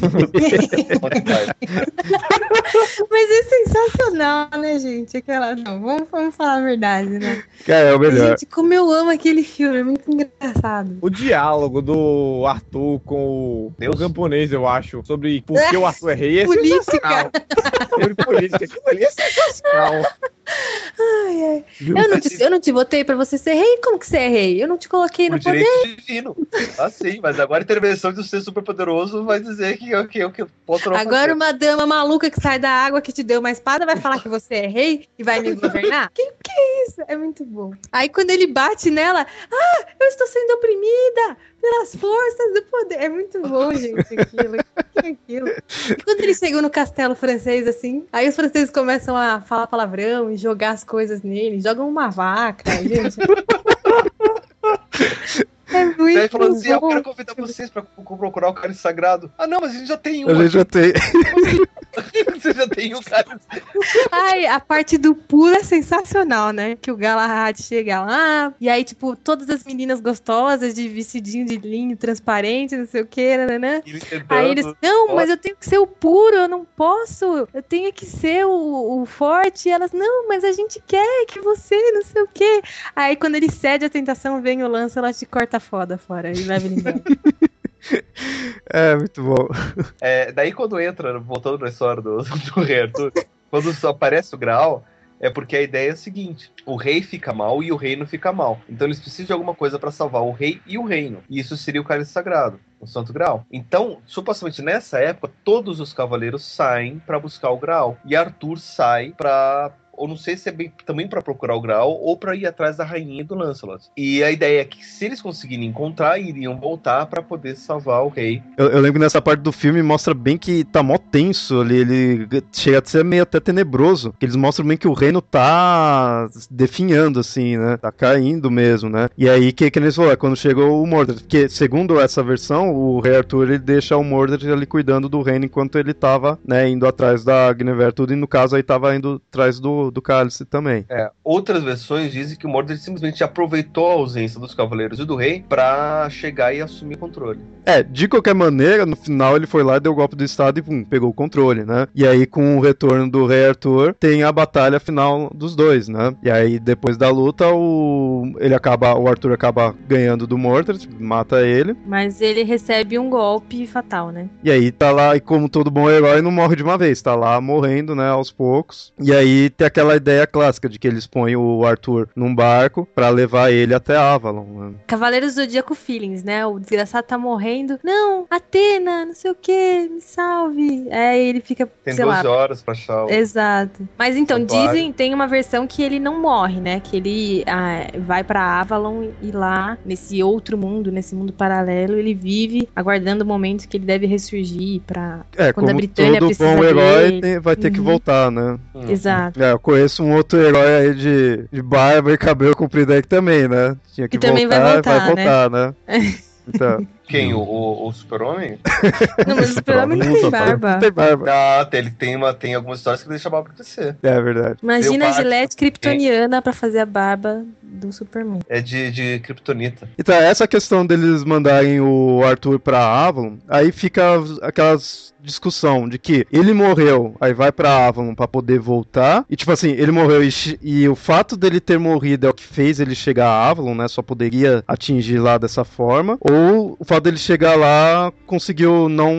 Mas é sensacional, né, gente? Aquela. Não, vamos, vamos falar a verdade, né? cara, é o melhor. Gente, como eu amo aquele filme, é muito engraçado. o diálogo do Arthur com o, Deus. o camponês, eu acho, sobre por que o Arthur é rei, é Política. sensacional. Sobre política, aquilo ali é sensacional. Ai, ai. Eu, não te, eu não te votei pra você ser rei? Como que você é rei? Eu não te coloquei no poder. direito divino. Ah, sim, mas agora a intervenção de um ser super poderoso vai dizer que eu, que eu, que eu posso não Agora fazer. uma dama maluca que sai da água que te deu uma espada vai falar que você é rei e vai me governar? que que é isso? É muito bom. Aí quando ele bate nela, ah, eu estou sendo oprimida pelas forças do poder. É muito bom, gente, aquilo. O que é aquilo? E quando eles chegam no castelo francês, assim, aí os franceses começam a falar palavrão e jogar as coisas nele, jogam uma vaca, gente. É muito Daí falando assim, eu bom. quero convidar vocês pra procurar o cálice sagrado. Ah, não, mas a gente já tem A um. gente já tem. Você já tem um cálice. Ai, a parte do puro é sensacional, né? Que o Galahad chega lá, e aí, tipo, todas as meninas gostosas de vestidinho de linho transparente, não sei o que, né? Ele tentando. Aí eles, não, mas eu tenho que ser o puro, eu não posso, eu tenho que ser o, o forte. E elas, não, mas a gente quer que você, não sei o quê. Aí quando ele cede a tentação, vem o lance, ela te corta foda fora e leva ele embora. É, muito bom. É, daí quando entra, voltando na história do, do rei Arthur, quando só aparece o Graal, é porque a ideia é a seguinte: o rei fica mal e o reino fica mal. Então eles precisam de alguma coisa para salvar o rei e o reino. E isso seria o cálice sagrado, o Santo Graal. Então, supostamente nessa época, todos os cavaleiros saem para buscar o Graal. E Arthur sai para ou não sei se é bem, também para procurar o Graal ou para ir atrás da rainha do Lancelot. E a ideia é que se eles conseguirem encontrar, iriam voltar para poder salvar o rei. Eu, eu lembro que nessa parte do filme mostra bem que tá mó tenso ali, ele chega a ser meio até tenebroso, eles mostram bem que o reino tá definhando, assim, né, tá caindo mesmo, né, e aí, que, que eles falaram, é quando chegou o Mordred, porque segundo essa versão, o rei Arthur, ele deixa o Mordred ali cuidando do reino enquanto ele tava, né, indo atrás da Guinevere tudo, e no caso aí tava indo atrás do, do, do cálice também. É, outras versões dizem que o Mordred simplesmente aproveitou a ausência dos cavaleiros e do rei pra chegar e assumir controle. É, de qualquer maneira, no final ele foi lá, deu o golpe do estado e pum, pegou o controle, né? E aí com o retorno do rei Arthur, tem a batalha final dos dois, né? E aí depois da luta, o ele acaba, o Arthur acaba ganhando do Mordred, mata ele. Mas ele recebe um golpe fatal, né? E aí tá lá, e como todo bom herói, não morre de uma vez, tá lá morrendo, né, aos poucos. E aí tem aquela ideia clássica de que eles põem o Arthur num barco pra levar ele até Avalon. Né? Cavaleiros do Zodíaco Feelings, né? O desgraçado tá morrendo. Não, Atena, não sei o que, me salve. É, ele fica, Tem sei 12 lá. horas pra achar o. Exato. Mas então, dizem, tem uma versão que ele não morre, né? Que ele ah, vai pra Avalon e lá, nesse outro mundo, nesse mundo paralelo, ele vive aguardando o momento que ele deve ressurgir pra. É, Quando a Britânia todo precisa bom herói dele. tem- vai ter que Uhum. voltar, né? Hum. Exato. É, conheço um outro herói aí de, de barba e cabelo comprido aí que também, né? Tinha que Que também vai voltar, vai voltar, voltar, né? Então, Quem? O, o, o Super-Homem? Não, mas o super-homem não tem barba. tem barba. Ah, tem- ele tem, uma, tem algumas histórias que deixa a barba crescer. É verdade. Imagina a. Gillette kryptoniana pra fazer a barba do Superman. É de, de Kryptonita. Então, essa questão deles mandarem o Arthur pra Avalon, aí fica aquelas discussão de que ele morreu, aí vai pra Avalon pra poder voltar, e tipo assim, ele morreu e, e o fato dele ter morrido é o que fez ele chegar a Avalon, né, só poderia atingir lá dessa forma, ou o fato dele chegar lá conseguiu não,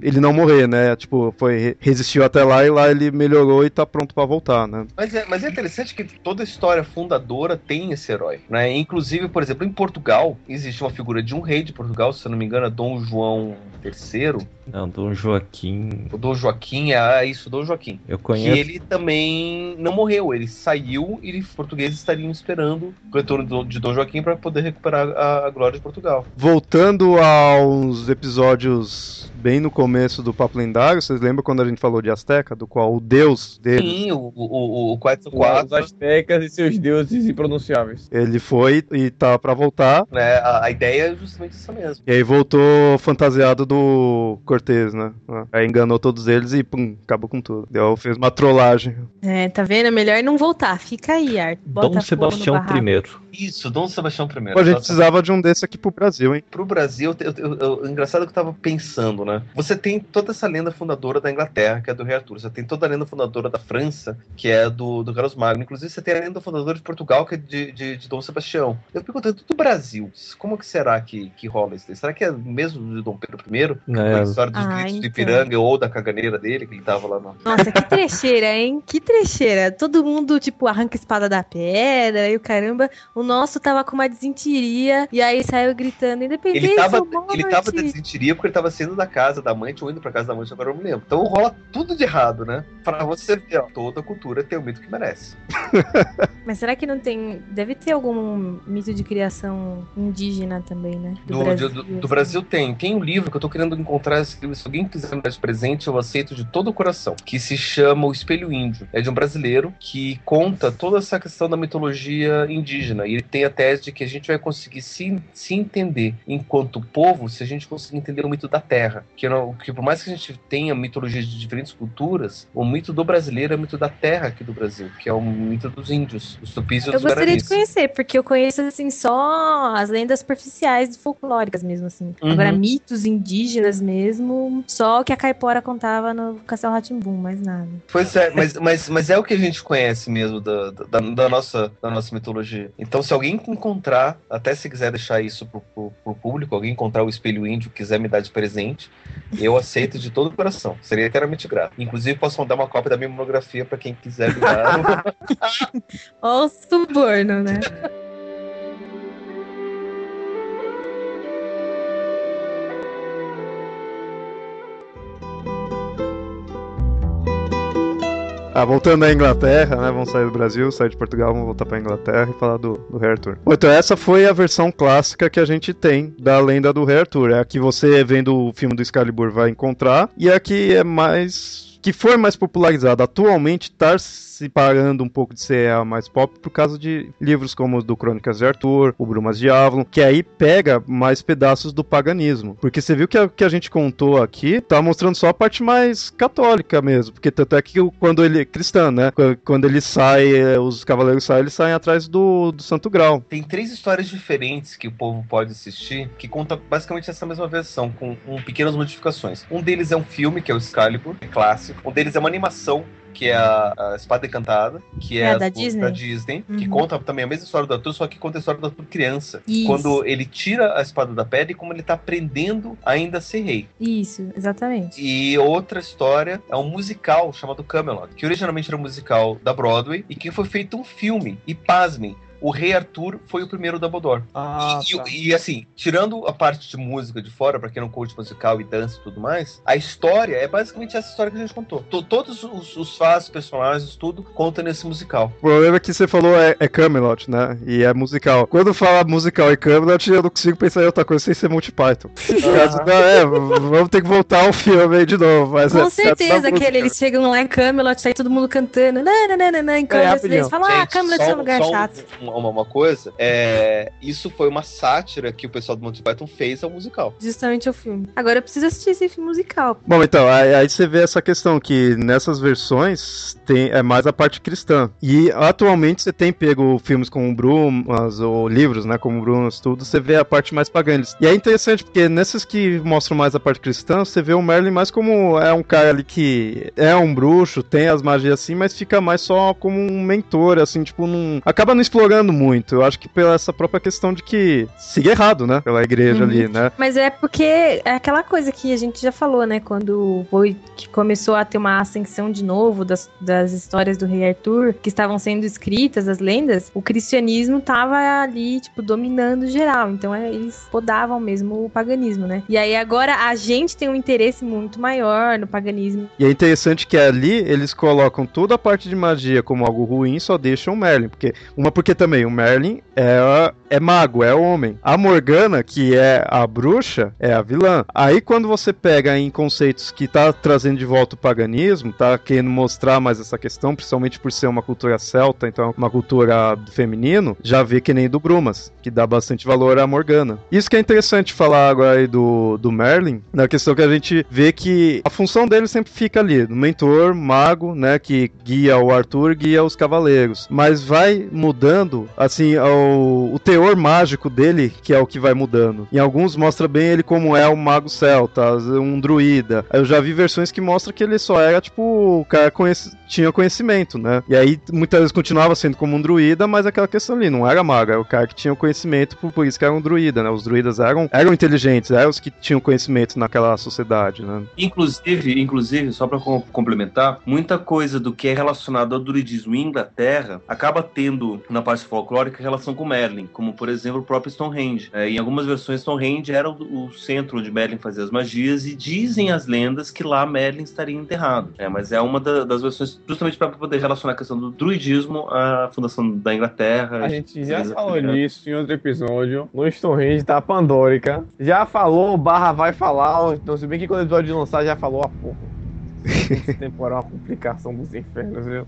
ele não morrer, né, tipo, foi, resistiu até lá e lá ele melhorou e tá pronto pra voltar, né. Mas é, mas é interessante que toda história fundadora tem esse herói. Né? Inclusive, por exemplo, em Portugal, existe uma figura de um rei de Portugal, se eu não me engano, é Dom João III. Não, Dom Joaquim. O Dom Joaquim, é isso, Dom Joaquim. Eu Que conheço. ele também não morreu, ele saiu e os portugueses estariam esperando o retorno de Dom Joaquim para poder recuperar a, a glória de Portugal. Voltando aos episódios bem no começo do Papo Lendário, vocês lembram quando a gente falou de Azteca, do qual o deus dele, Sim, o, o, o, o Quetzalcoatl, Os astecas e seus deuses impronunciáveis. ele foi e tá pra voltar, né, a, a ideia é justamente essa mesmo. e aí voltou fantasiado do Cortez, né? Aí enganou todos eles e pum, acabou com tudo. Deu, fez uma trollagem. É, tá vendo? É melhor não voltar. Fica aí, Arthur. Bota Dom Sebastião. I. Isso, Dom Sebastião I. Pô, a gente precisava de um desse aqui pro Brasil, hein? Pro Brasil, eu, eu, eu- engraçado que eu tava pensando, né? Você tem toda essa lenda fundadora da Inglaterra, que é do Rei Arthur. Você tem toda a lenda fundadora da França, que é do, do Carlos Magno. Inclusive, você tem a lenda fundadora de Portugal, que é de, de, de Dom Sebastião. Eu perguntando do Brasil, como que será que, que rola isso? Será que é mesmo de Dom Pedro I? É, história dos Ah, gritos de então. Ipiranga ou da caganeira dele, que ele tava lá no. Nossa, que trecheira, hein? Que trecheira. Todo mundo, tipo, arranca a espada da pedra e o caramba. O nosso tava com uma desentiria e aí saiu gritando independência Ele tava, ele tava de desentiria porque ele tava saindo da casa da mãe ou indo pra casa da mãe, agora eu não me lembro. Então rola tudo de errado, né? Pra você ver, ó, toda cultura tem o mito que merece. Mas será que não tem... Deve ter algum mito de criação indígena também, né? Do Brasil, do, do Brasil tem. Tem um livro que eu tô querendo encontrar esse Se alguém quiser me dar de presente, eu aceito de todo o coração. Que se chama O Espelho Índio. É de um brasileiro que conta toda essa questão da mitologia indígena. E ele tem a tese de que a gente vai conseguir se, se entender enquanto povo se a gente conseguir entender o mito da terra. Que, não, que por mais que a gente tenha mitologias de diferentes culturas, o mito do brasileiro é o mito da terra aqui do Brasil, que é o mito dos índios, dos tupis e Eu dos gostaria de guaranis. conhecer, porque eu conheço, assim, só as lendas superficiais folclóricas mesmo, assim. Uhum. Agora, mitos indígenas mesmo, só o que a Caipora contava no Castelo Ratimbum, mais nada. Pois é, mas, mas, mas é o que a gente conhece mesmo da, da, da nossa, da nossa mitologia. Então, se alguém encontrar, até se quiser deixar isso pro, pro, pro público, alguém encontrar o espelho índio, quiser me dar de presente, eu aceito de todo o coração. Seria eternamente grato. Inclusive, posso mandar uma cópia da minha monografia para quem quiser me dar. Ó o suborno, né? Ah, voltando à Inglaterra, né? Vamos sair do Brasil, sair de Portugal, vamos voltar pra Inglaterra e falar do, do Rei. Bom, então essa foi a versão clássica que a gente tem da lenda do Rei Arthur. É a que você, vendo o filme do Excalibur, vai encontrar. E a que é mais. que foi mais popularizado. Atualmente tá se parando um pouco de ser a mais pop por causa de livros como os do Crônicas de Arthur, o Brumas de Avalon, que aí pega mais pedaços do paganismo. Porque você viu que a, que a gente contou aqui tá mostrando só a parte mais católica mesmo. Porque tanto é que quando ele. cristã, né? Quando ele sai, é, os cavaleiros saem, eles saem atrás do, do Santo Grau. Tem três histórias diferentes que o povo pode assistir, que conta basicamente essa mesma versão, com, com pequenas modificações. Um deles é um filme, que é o Excalibur, é clássico. Um deles é uma animação que é a, a Espada Encantada, que é, É, da do- Disney? da Disney, que Uhum. conta também a mesma história do Arthur, só que conta a história do Arthur criança. Isso. Quando ele tira a espada da pedra e como ele tá aprendendo ainda a ser rei. Isso, exatamente. E outra história é um musical chamado Camelot, que originalmente era um musical da Broadway e que foi feito um filme. E pasmem, o Rei Arthur foi o primeiro Dumbledore. Ah, E- tá. e, e, assim, tirando a parte de música de fora, pra quem não curte musical e dança e tudo mais, a história é basicamente essa história que a gente contou. To- todos os, os fatos, personagens, tudo conta nesse musical. O problema é que você falou é, é Camelot, né? E é musical. Quando fala musical e Camelot, eu não consigo pensar em outra coisa sem ser Monty Python. Por causa da- é, vamos ter que voltar ao filme aí de novo. Mas Com é- certeza, é- aquele, eles chegam lá em Camelot, sai todo mundo cantando, nananana, em Camelot, rapidinho. eles falam, ah, Camelot é um lugar só chato. um- uma, uma coisa, é, isso foi uma sátira que o pessoal do Monty Python fez ao musical. Justamente o filme. Agora eu preciso assistir esse filme musical. Bom, então, aí, aí você vê essa questão que nessas versões tem é mais a parte cristã. E atualmente você tem pego filmes como Brumas ou livros, né, como Brumas, tudo, você vê a parte mais pagã. E é interessante porque nesses que mostram mais a parte cristã, você vê o Merlin mais como é um cara ali que é um bruxo, tem as magias assim, mas fica mais só como um mentor, assim, tipo, não acaba não explorando muito. Eu acho que pela essa própria questão de que siga errado, né, pela igreja Uhum. ali, né? Mas é porque é aquela coisa que a gente já falou, né? Quando foi que começou a ter uma ascensão de novo das, das histórias do rei Arthur, que estavam sendo escritas, as lendas, o cristianismo tava ali, tipo, dominando geral. Então é, eles podavam mesmo o paganismo, né? E aí agora a gente tem um interesse muito maior no paganismo. E é interessante que ali eles colocam toda a parte de magia como algo ruim, só deixam o Merlin. Porque, uma porque também o Merlin é, é mago, é homem. A Morgana, que é a bruxa, é a vilã. Aí quando você pega em conceitos que tá trazendo de volta o paganismo, tá querendo mostrar mais essa questão, principalmente por ser uma cultura celta, então uma cultura do feminino, já vê que nem do Brumas, que dá bastante valor à Morgana. Isso que é interessante falar agora aí do, do Merlin, na questão que a gente vê que a função dele sempre fica ali, no mentor, mago, né, que guia o Arthur, guia os cavaleiros, mas vai mudando, assim, o, o teor mágico dele, que é o que vai mudando. Em alguns mostra bem ele como é um mago celta, um druida. Eu já vi versões que mostra que ele só era, tipo, o cara conhece, tinha conhecimento, né? E aí, muitas vezes continuava sendo como um druida, mas aquela questão ali, não era mago, era o cara que tinha o conhecimento, por, por isso que era um druida, né? Os druidas eram, eram inteligentes, eram os que tinham conhecimento naquela sociedade, né? Inclusive, inclusive, só para complementar, muita coisa do que é relacionado ao druidismo em Inglaterra acaba tendo na parte folclórica relação com Merlin, como por exemplo o próprio Stonehenge. É, em algumas versões, Stonehenge era o, o centro onde Merlin fazia as magias e dizem as lendas que lá Merlin estaria enterrado. É, mas é uma da- das versões justamente para poder relacionar a questão do druidismo à fundação da Inglaterra. A gente já falou obrigado. nisso em outro episódio, no Stonehenge da Pandórica. Já falou, barra vai falar, então se bem que quando o episódio lançar já falou há pouco. Esse temporal é uma complicação dos infernos, viu?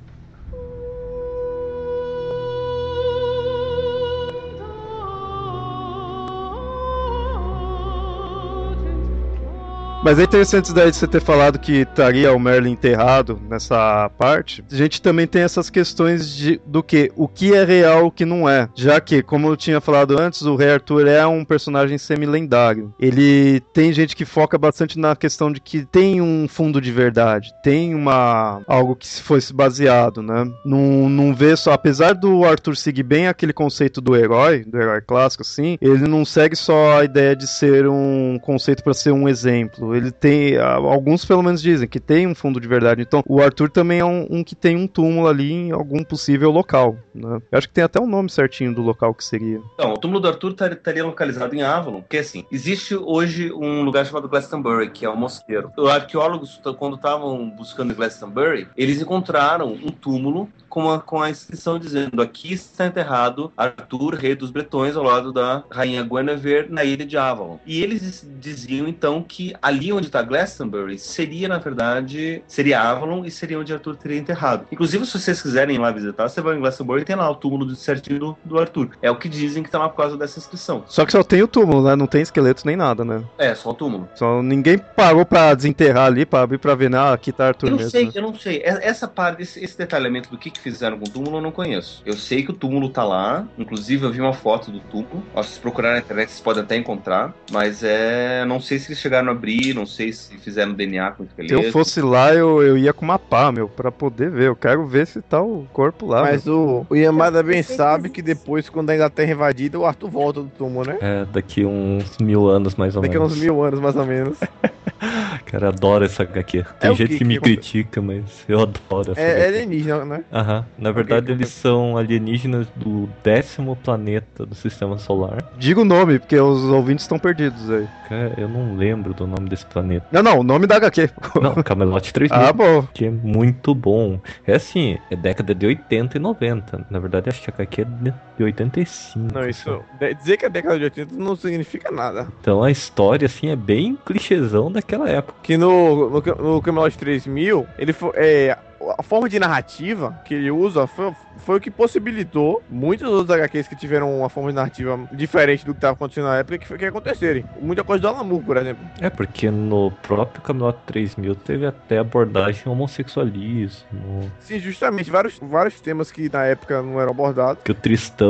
Mas é interessante daí você ter falado que estaria o Merlin enterrado nessa parte. A gente também tem essas questões de, do que o que é real, o que não é. Já que, como eu tinha falado antes, o Rei Arthur é um personagem semi-lendário. Ele tem gente que foca bastante na questão de que tem um fundo de verdade, tem uma algo que se fosse baseado, né? Não, não vê só, apesar do Arthur seguir bem aquele conceito do herói, do herói clássico, assim, ele não segue só a ideia de ser um conceito para ser um exemplo. Ele tem, alguns pelo menos dizem que tem um fundo de verdade. Então, o Arthur também é um, um que tem um túmulo ali em algum possível local, né? Eu acho que tem até um nome certinho do local que seria. Então, o túmulo do Arthur tar- estaria localizado em Avalon, porque assim, existe hoje um lugar chamado Glastonbury, que é um mosqueiro. Os arqueólogos, quando estavam buscando Glastonbury, eles encontraram um túmulo com a, com a inscrição dizendo aqui está enterrado Arthur, rei dos Bretões, ao lado da rainha Guinevere, na ilha de Avalon. E eles diziam então que ali onde está Glastonbury seria, na verdade, seria Avalon e seria onde Arthur teria enterrado. Inclusive, se vocês quiserem ir lá visitar, você vai em Glastonbury e tem lá o túmulo certinho do, do Arthur. É o que dizem que tá lá por causa dessa inscrição. Só que só tem o túmulo, né? Não tem esqueletos nem nada, né? É, só o túmulo. Só ninguém parou pra desenterrar ali, pra abrir pra ver, ah, aqui tá Arthur Eu não mesmo. sei, né? eu não sei. E- Essa parte, esse, esse detalhamento do que, que fizeram com o túmulo eu não conheço. Eu sei que o túmulo tá lá. Inclusive, eu vi uma foto do túmulo. Ó, se procurarem na internet, vocês podem até encontrar. Mas é. Não sei se eles chegaram a abrir, não sei se fizeram DNA com o Se eu fosse lá, eu, eu ia com uma pá, meu, pra poder ver. Eu quero ver se tá o corpo lá. Mas meu. o, o Yamada bem sabe que depois, quando a Inglaterra é invadida, o Arthur volta do túmulo, né? É, daqui uns mil anos mais ou Daqui a menos. uns mil anos, mais ou menos. Cara, adoro essa HQ. Tem o gente que que, me que- critica, mas eu adoro essa É, é HQ. alienígena, né? Aham. Na verdade, que eles são alienígenas do décimo planeta do sistema solar. Diga o nome, porque os ouvintes estão perdidos aí. Cara, eu não lembro do nome desse planeta. Não, não, o nome da HQ. Não, Camelot 3000. ah, bom. que é muito bom. É assim, é década de 80 e 90. Na verdade, acho que a HQ é de- de 85. Não, isso. Dizer que é década de 80 não significa nada. Então a história, assim, é bem clichêzão daquela época. Que no, no, no Camelot 3000, ele foi. É, a forma de narrativa que ele usa foi, foi o que possibilitou muitos outros HQs que tiveram uma forma de narrativa diferente do que estava acontecendo na época que, foi- que acontecerem. Muita coisa do Alan Moore, por exemplo. É, porque no próprio Camelot 3000 teve até abordagem homossexualismo. Sim, justamente, vários, vários temas que na época não eram abordados. Que o Tristão,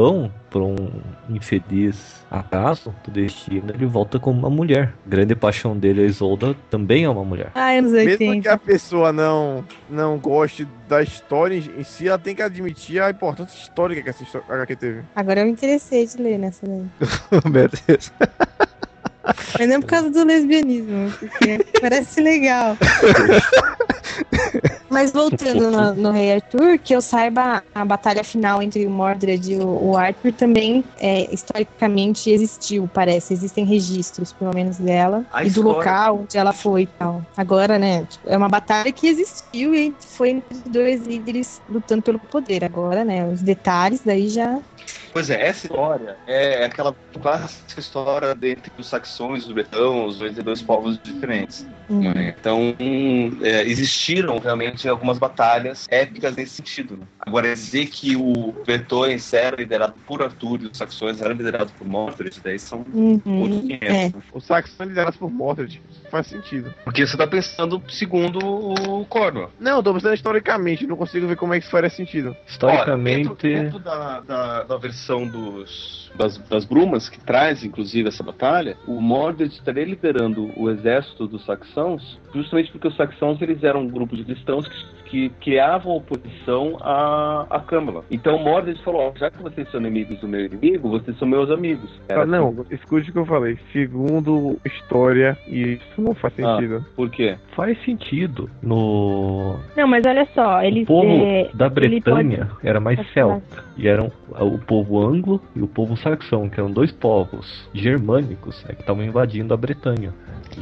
por um infeliz acaso do destino, ele volta como uma mulher. Grande paixão dele, a Isolda, também é uma mulher. Ah, anos Mesmo que 80. a pessoa não, não goste da história em si, ela tem que admitir a importância histórica que essa histó- HQ teve. Agora eu me interessei de ler nessa daí. Meu Deus. Mas não por causa do lesbianismo, porque parece legal. Mas voltando no, no Rei Arthur, que eu saiba, a batalha final entre o Mordred e o, o Arthur também, é, historicamente, existiu, parece. Existem registros, pelo menos, dela. A e do história- local onde ela foi e tal. Agora, né, tipo, é uma batalha que existiu e foi entre dois líderes lutando pelo poder. Agora, né, os detalhes daí já... Pois é, essa história é aquela clássica história entre os saxões, os bretãos, entre dois povos diferentes. Hum. né? Então, é, existiram realmente algumas batalhas épicas nesse sentido. né? Agora, dizer que o Bretões era liderado por Arthur e os saxões eram liderados por Mordred, daí são Uhum. outros 500. É. né? Os saxões são liderados por Mordred. Faz sentido. Porque você está pensando segundo o Cornwell. Não, eu tô pensando historicamente, não consigo ver como é que isso faria sentido. Historicamente, Olha, dentro, dentro da, da, da versão dos, das, das brumas, que traz inclusive essa batalha, o Mordred estaria liderando o exército dos saxãos, justamente porque os saxãos eles eram um grupo de cristãos que, que criavam oposição à, à Câmara. Então o Mordred falou: ó, já que vocês são inimigos do meu inimigo, vocês são meus amigos. Era Ah, não, assim. escute o que eu falei. Segundo história, isso não faz Ah. sentido. Por quê? faz sentido. No Não, mas olha só, o eles. povo é, da Bretanha era mais pode celta. E eram o povo anglo e o povo saxão, que eram dois povos germânicos é, que estavam invadindo a Bretanha.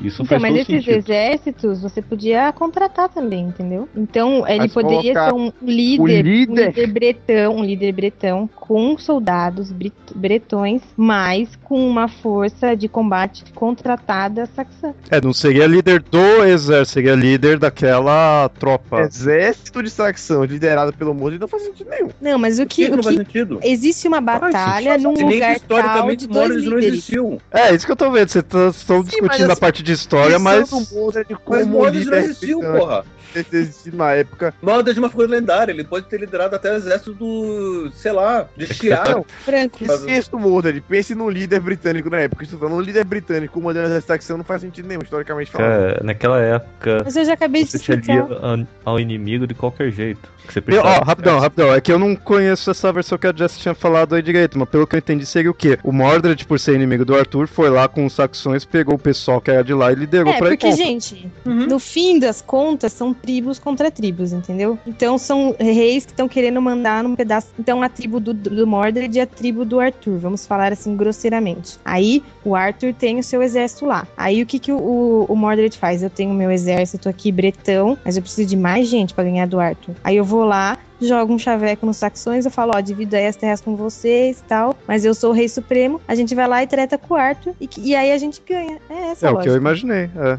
Isso Então, mas esses sentido. exércitos você podia contratar também, entendeu? Então ele Mas poderia ser um líder, o um líder- líder bretão, um líder bretão com soldados brit- bretões, mas com uma força de combate contratada saxã. É, não seria líder do exército, seria líder daquela tropa. Exército de saxão liderado pelo Mordred não faz sentido nenhum. Não, mas o que que, o faz sentido? existe uma batalha num nem que lugar tal historicamente de dois não existiu. É, isso que eu tô vendo. Vocês estão Sim, discutindo mas a parte de história, mas. Pensando o Mordred Mas como Mordred não existiu, porra. existido na época. Mordred é uma figura lendária. Ele pode ter liderado até o exército do, sei lá, de Tiago. Francos. Esqueça o Mordred, pense no líder britânico na época. Isso falando, um líder britânico comandando o exército saxão não faz sentido nenhum, historicamente falando. Cara, naquela época Mas eu já acabei de você explicar. ao- ao inimigo de qualquer jeito. Que você precisava. Ó, rapidão, rapidão. É que eu não conheço essa versão que a Jess tinha falado aí direito, mas pelo que eu entendi seria o quê? O Mordred, por ser inimigo do Arthur, foi lá com os saxões, pegou o pessoal que era de lá e liderou É, pra porque, gente, no fim das contas, são tribos contra tribos, entendeu? Então são reis que estão querendo mandar num pedaço. Então a tribo do, do Mordred e a tribo do Arthur, vamos falar assim grosseiramente. Aí o Arthur tem o seu exército lá. Aí o que, que o, o, o Mordred faz? Eu tenho meu exército aqui bretão, mas eu preciso de mais gente pra ganhar do Arthur. Aí eu vou lá. Jogo um chaveco nos saxões, eu falo, ó, divido aí as terras com vocês e tal, mas eu sou o rei supremo, a gente vai lá e treta com o Arthur, e, e aí a gente ganha. É essa É a o que eu imaginei. É.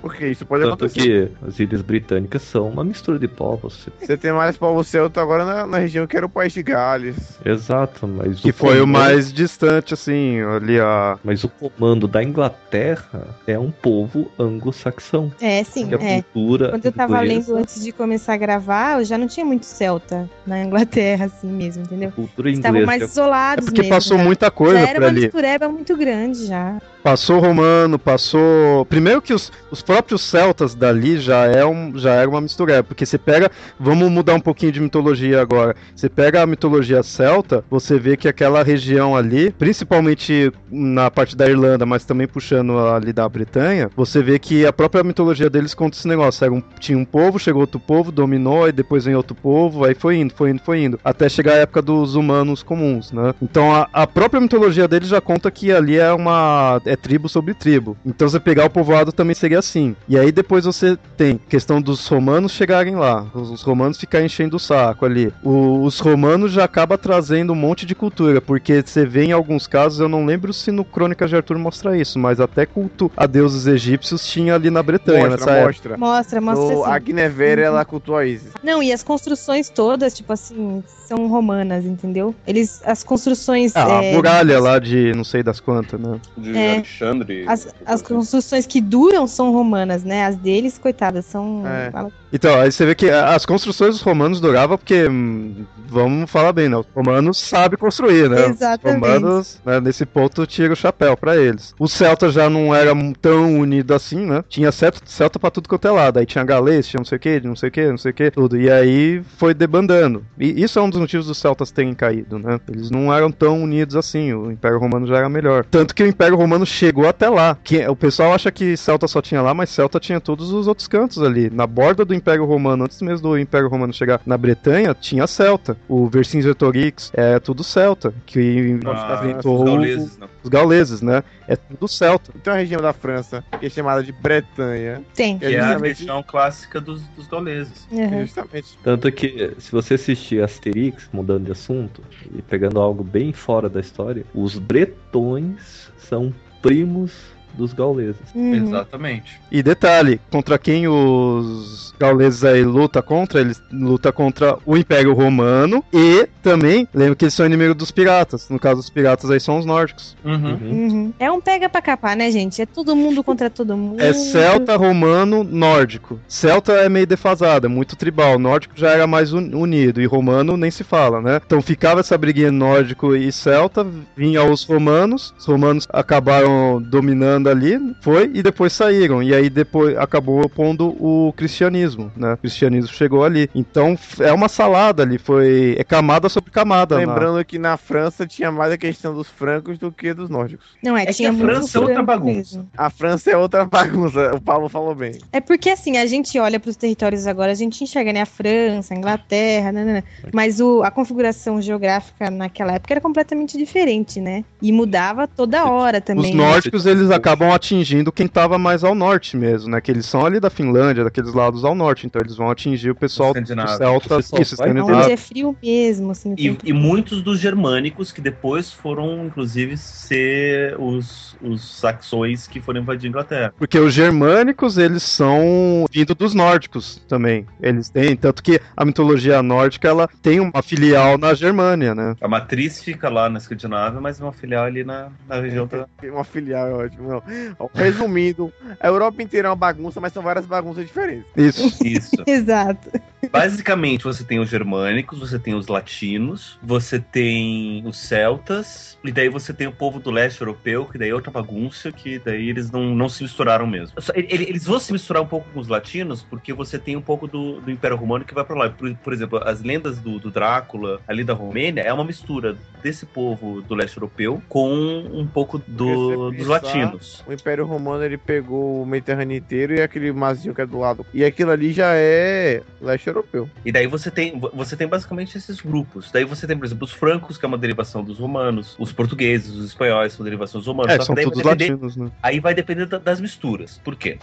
Porque isso pode Tanto acontecer. que as ilhas britânicas são uma mistura de povos. Você tem mais povo celta agora na, na região que era o país de Gales. Exato, mas Que o foi o mais distante, assim, ali a. Mas o comando da Inglaterra é um povo anglo-saxão. É, sim, é. cultura Quando eu tava inglesa- lendo antes de começar a gravar, eu já não tinha muito celta na Inglaterra, assim mesmo, entendeu? a cultura Eles estavam inglesa mais isolados É porque mesmo. passou já. muita coisa já era uma ali. mistureba muito grande já. Passou romano, passou. Primeiro que os, os próprios celtas dali já é um, já era uma mistureba, porque você pega, vamos mudar um pouquinho de mitologia agora. Você pega a mitologia celta, você vê que aquela região ali, principalmente na parte da Irlanda, mas também puxando ali da Bretanha, você vê que a própria mitologia deles conta esse negócio. Era um- tinha um povo, chegou outro povo, dominou, e depois vem outro povo, aí foi indo, foi indo, foi indo, até chegar a época dos humanos comuns, né? Então a, a própria mitologia deles já conta que ali é uma é tribo sobre tribo. Então você pegar o povoado também seria assim. E aí depois você tem questão dos romanos chegarem lá, os, os romanos ficarem enchendo o saco ali. O- os romanos já acaba trazendo um monte de cultura, porque você vê em alguns casos, eu não lembro se no Crônicas de Arthur mostra isso, mas até culto a deuses egípcios tinha ali na Bretanha nessa Mostra, época. mostra. Mostra, mostra assim. a Guinevere, ela cultuou a Isis. Não, e as construções todas, tipo assim, são romanas, entendeu? Eles, as construções. Ah, é, a muralha lá de não sei das quantas, né? De É. Alexandre. As, as construções que duram são romanas, né? As deles, coitadas, são. É. Então, aí você vê que as construções dos romanos duravam porque, hum, vamos falar bem, né? Os romanos sabem construir, né? Exatamente. Os romanos, né, nesse ponto, tira o chapéu pra eles. O celta já não era tão unido assim, né? Tinha celta, celta pra tudo quanto é lado. Aí tinha galês, tinha não sei o que, não sei o que, não sei o que, tudo. E aí foi debandando. E isso é um dos motivos dos celtas terem caído, né? Eles não eram tão unidos assim. O Império Romano já era melhor. Tanto que o Império Romano chegou até lá. Que, o pessoal acha que celta só tinha lá, mas celta tinha todos os outros cantos ali. Na borda do Império Romano, antes mesmo do Império Romano chegar na Bretanha, tinha celta. O Vercingetorix é tudo celta. Que Ah, inventou os gauleses, não. Os gauleses, né? É tudo celta. Tem uma região da França que é chamada de Bretanha. Tem. Que Que é a região clássica dos, dos gauleses. Uhum. Justamente. Tanto que, se você assistir Asterix, mudando de assunto, e pegando algo bem fora da história, os bretões são primos dos gauleses. Uhum. Exatamente. E detalhe, contra quem os gauleses aí luta contra? Eles luta contra o Império Romano e também, lembra que eles são inimigos dos piratas. No caso, os piratas aí são os nórdicos. Uhum. Uhum. É um pega pra capar, né, gente? É todo mundo contra todo mundo. É celta, romano, nórdico. Celta é meio defasado, é muito tribal. Nórdico já era mais un- unido e romano nem se fala, né? Então ficava essa briguinha nórdico e celta, vinha os romanos, os romanos acabaram dominando ali, foi e depois saíram. E aí depois acabou pondo o cristianismo, né? O cristianismo chegou ali. Então é uma salada ali, foi é camada sobre camada. na- Lembrando que na França tinha mais a questão dos francos do que dos nórdicos. Não, é, É que tinha a França é outra bagunça. mesmo. A França é outra bagunça, o Paulo falou bem. É porque assim, a gente olha para os territórios agora, a gente enxerga né, a França, a Inglaterra, né, né, né. mas o, a configuração geográfica naquela época era completamente diferente, né? E mudava toda hora também. Os né? nórdicos, eles acabam atingindo quem tava mais ao norte mesmo, né? Que eles são ali da Finlândia, daqueles lados ao norte. Então eles vão atingir o pessoal do Escandinávio. Celta. Você só Isso. Onde é frio mesmo, assim. E, e muitos dos germânicos que depois foram, inclusive, ser os, os saxões que foram invadir a Inglaterra. Porque os germânicos, eles são vindo dos nórdicos também. Eles têm, tanto que a mitologia nórdica, ela tem uma filial na Germânia, né? A matriz fica lá na Escandinávia, mas uma filial ali na, na região da. Uma filial é ótimo. Não. Resumindo, a Europa inteira é uma bagunça, mas são várias bagunças diferentes. Isso. Isso. Exato. Basicamente, você tem os germânicos, você tem os latinos, você tem os celtas, e daí você tem o povo do leste europeu, que daí é outra bagunça, que daí eles não, não se misturaram mesmo. Eles vão se misturar um pouco com os latinos, porque você tem um pouco do, do Império Romano que vai pra lá. Por, por exemplo, as lendas do, do Drácula, ali da Romênia, é uma mistura desse povo do leste europeu com um pouco do, dos você O Império Romano ele pegou o Mediterrâneo inteiro e aquele marzinho que é do lado. E aquilo ali já é leste europeu. E daí você tem, você tem basicamente esses grupos. Daí você tem, por exemplo, os francos, que é uma derivação dos romanos, os portugueses, os espanhóis, são derivações dos romanos. É, são daí todos depender- latinos, né? Aí vai depender da- das misturas. Por quê?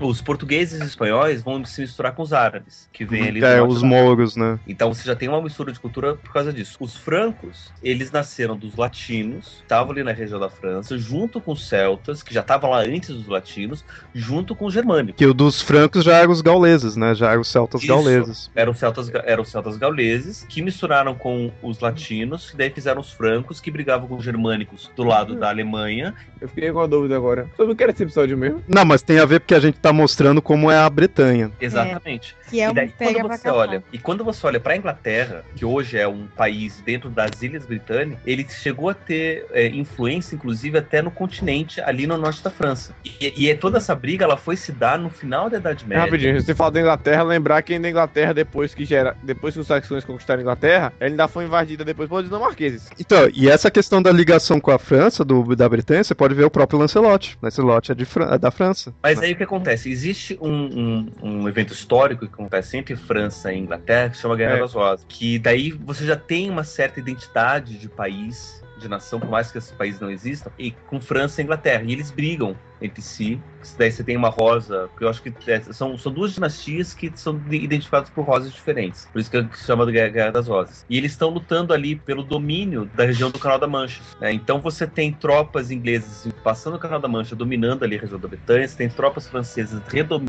Os portugueses e espanhóis vão se misturar com os árabes, que vêm ali É, os mouros, né? Então você já tem uma mistura de cultura por causa disso. Os francos, eles nasceram dos latinos, estavam ali na região da França, junto com os celtas, que já estavam lá antes dos latinos, junto com os germânicos. Que o dos francos já eram os gauleses, né? Já eram os celtas Isso. gauleses. Eram celtas, eram celtas gauleses, que misturaram com os latinos, que daí fizeram os francos, que brigavam com os germânicos do lado da Alemanha. Eu fiquei com a dúvida agora. Sobre o que era esse episódio mesmo? Não, mas tem a ver porque a gente tá mostrando como é a Bretanha. Exatamente. Que é e um daí, pega quando pra você olha, e quando você olha para a Inglaterra, que hoje é um país dentro das Ilhas Britânicas, ele chegou a ter é, influência, inclusive, até no continente, ali no norte da França. E, e é toda essa briga, ela foi se dar no final da Idade Média. Rapidinho, você fala da Inglaterra, lembrar que ainda a Inglaterra, depois que gera, depois que os saxões conquistaram a Inglaterra, ela ainda foi invadida depois pelos dinamarqueses. Então, e essa questão da ligação com a França, do, da Bretanha, você pode ver o próprio Lancelot. Lancelot é, de Fran- é da França. Mas né? aí o que acontece? Existe um, um- um evento histórico que acontece entre França e Inglaterra que se chama Guerra É. das Rosas. Que daí você já tem uma certa identidade de país, de nação, por mais que esses países não existam, e com França e Inglaterra. E eles brigam entre si. Daí você tem uma rosa, que eu acho que é- são, são duas dinastias que são de- identificadas por rosas diferentes. Por isso que se chama de Guerra, das Rosas. E eles estão lutando ali pelo domínio da região do Canal da Mancha. né? Então você tem tropas inglesas passando o Canal da Mancha, dominando ali a região da Bretanha. Você tem tropas francesas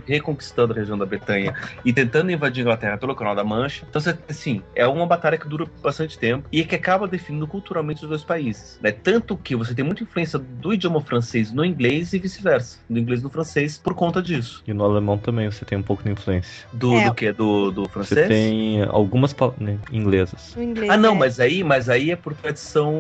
reconquistando a região da Bretanha e tentando invadir a Inglaterra pelo Canal da Mancha. Então, você, assim, é uma batalha que dura bastante tempo e que acaba definindo culturalmente os dois países. Né? Tanto que você tem muita influência do idioma francês no inglês e vice-versa. Do inglês no francês por conta disso. E no alemão também você tem um pouco de influência. Do, É. do que? Do, do Você francês? tem algumas palavras né, inglesas. Inglês, Ah, não, é. mas aí, mas aí é por tradição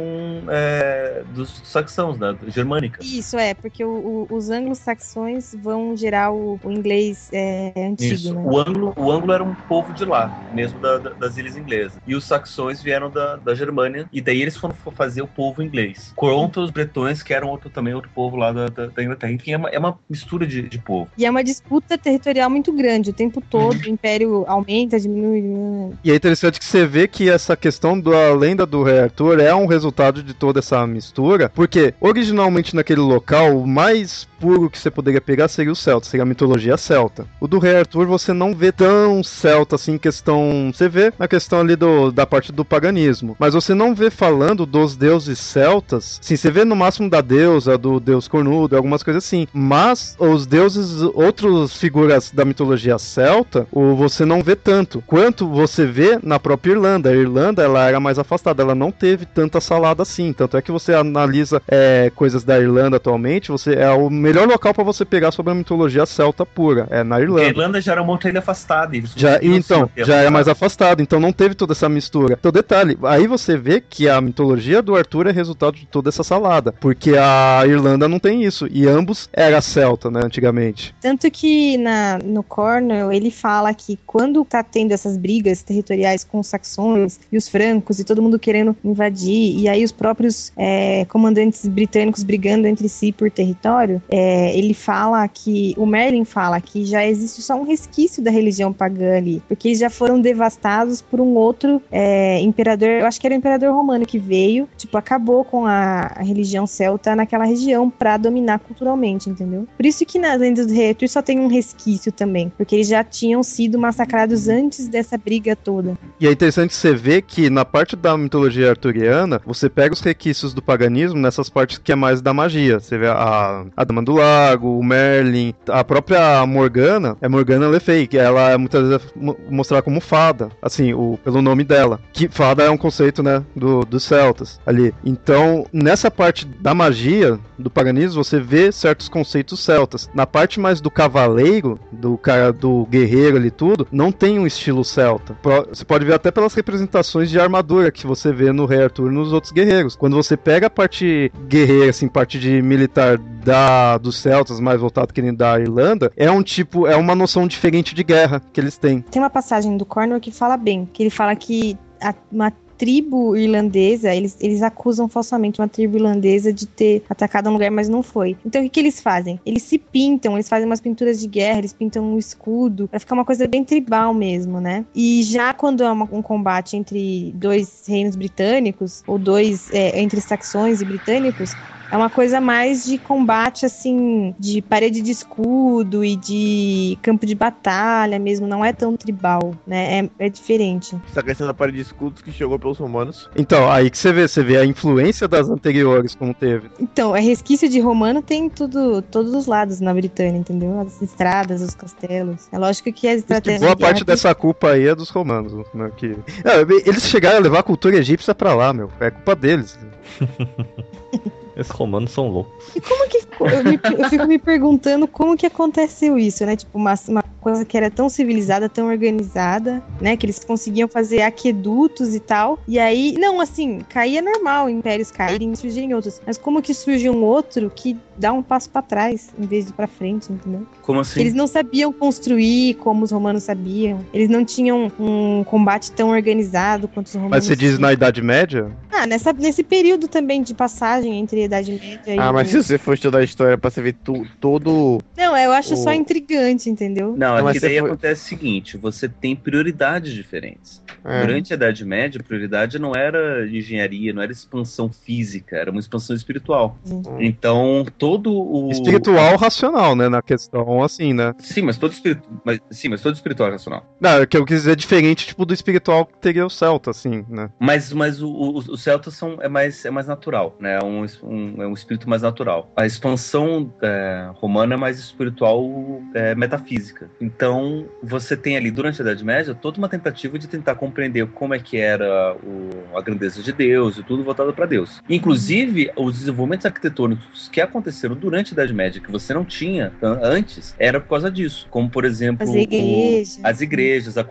é, dos saxãos, né? Germânica. Isso é, porque o- o- os anglo-saxões vão gerar o, o inglês é, antigo, Isso. né? O ângulo, o ângulo era um povo de lá, mesmo da- da- das ilhas inglesas. E os saxões vieram da, da Germânia, e daí eles foram fa- fazer o povo inglês. Contra os bretões, que eram outro, também outro povo lá da, da, da Enfim, é uma, é uma mistura de, de povo. E é uma disputa territorial muito grande. O tempo todo o império aumenta, diminui. né? E é interessante que você vê que essa questão da lenda do Rei Arthur é um resultado de toda essa mistura, porque originalmente naquele local, o mais puro que você poderia pegar seria o celta, seria a mitologia celta. O do Rei Arthur você não vê tão celta assim em questão. Você vê na questão ali do, da parte do paganismo, mas você não vê falando dos deuses celtas. Sim, você vê no máximo da deusa, do deus cornudo, algumas coisas assim. Mas os deuses, outras figuras da mitologia celta, o, você não vê tanto. Quanto você vê na própria Irlanda. A Irlanda ela era mais afastada, ela não teve tanta salada assim. Tanto é que você analisa é, coisas da Irlanda atualmente, você é o melhor local para você pegar sobre a mitologia celta pura. É na Porque a Irlanda. Irlanda já era uma outra ilha afastada. e Já, então, já é afastados. mais afastado, então não teve toda essa mistura. Então, detalhe, aí você vê que a mitologia do Arthur é resultado de toda essa salada, porque a Irlanda não tem isso, e ambos era celta, né, antigamente. Tanto que na, no Cornell ele fala que quando tá tendo essas brigas territoriais com os saxões e os francos e todo mundo querendo invadir, e aí os próprios é, comandantes britânicos brigando entre si por território, é, ele fala que, o Merlin fala que já existe só um resquício da religião pagã ali, porque eles já foram devastados por um outro é, imperador, eu acho que era o imperador romano que veio, tipo, acabou com a, a religião celta naquela região pra dominar culturalmente, entendeu? Por isso que nas lendas do rei Arthur só tem um resquício também, porque eles já tinham sido massacrados antes dessa briga toda. E é interessante você ver que na parte da mitologia arturiana, você pega os requisitos do paganismo nessas partes que é mais da magia. Você vê a, a Dama do Lago, o Merlin, a própria Morgana, é Morgana Le Fay, que ela é muitas vezes mo- mostrada como fada, assim, o, pelo nome dela. Que fada é um conceito, né, do, dos celtas ali. Então, nessa parte da magia, do paganismo, você vê certos conceitos celtas. Na parte mais do cavaleiro, do cara do guerreiro ali tudo, não tem um estilo celta. Você pode ver até pelas representações de armadura que você vê no Rei Arthur e nos outros guerreiros. Quando você pega a parte guerreira, assim, parte de militar da dos celtas, mais voltado que nem da Irlanda, é um tipo, é uma noção diferente de guerra que eles têm. Tem uma passagem do Cornwell que fala bem, que ele fala que a- uma tribo irlandesa, eles, eles acusam falsamente uma tribo irlandesa de ter atacado um lugar, mas não foi. Então o que, que eles fazem? Eles se pintam, eles fazem umas pinturas de guerra, eles pintam um escudo, pra ficar uma coisa bem tribal mesmo, né? E já quando é uma, um combate entre dois reinos britânicos, ou dois, é, entre saxões e britânicos, é uma coisa mais de combate, assim, de parede de escudo e de campo de batalha mesmo. Não é tão tribal, né? É, é diferente. Essa questão da parede de escudos que chegou pelos romanos. Então, aí que você vê, você vê a influência das anteriores como teve. Então, é resquício de romano tem tudo, todos os lados na Britânia, entendeu? As estradas, os castelos. É lógico que a Diz que estratégia. boa parte dessa culpa aí é dos romanos, né? Que... É, eles chegaram a levar a cultura egípcia pra lá, meu. É culpa deles. Esses romanos são loucos. E como que. Eu, me- eu fico me perguntando como que aconteceu isso, né? Tipo, uma, uma coisa que era tão civilizada, tão organizada, né? Que eles conseguiam fazer aquedutos e tal. E aí, não, assim, caía normal, impérios caírem e surgirem outros. Mas como que surge um outro que dá um passo pra trás em vez de pra frente, entendeu? Como assim? Eles não sabiam construir como os romanos sabiam. Eles não tinham um combate tão organizado quanto os romanos. Mas você diz tinham. na Idade Média? Ah, nessa, nesse período também de passagem entre a Idade Média e. Ah, mas o- se você for estudar a história pra você ver tu, todo. Não, eu acho só o- intrigante, entendeu? Não, Não, é mas que daí foi- acontece o seguinte: você tem prioridades diferentes. É. Durante a Idade Média, a prioridade não era engenharia, não era expansão física, era uma expansão espiritual. Então, todo o. Espiritual racional, né? Na questão, assim, né? Sim, mas todo espiritu... mas, sim, mas todo espiritual é racional. Não, é que eu quis dizer diferente, tipo, do espiritual que teria o Celta, assim, né? Mas, mas o, o- os celtas são, é, mais, é mais natural, né? É um, um- é um espírito mais natural. A expansão é, romana é mais espiritual é, metafísica. Então, você tem ali, durante a Idade Média, toda uma tentativa de tentar compreender como é que era o- a grandeza de Deus e tudo voltado para Deus. Inclusive, os desenvolvimentos arquitetônicos que aconteceram durante a Idade Média, que você não tinha an- antes, era por causa disso. Como, por exemplo, As o- igrejas. as igrejas, a,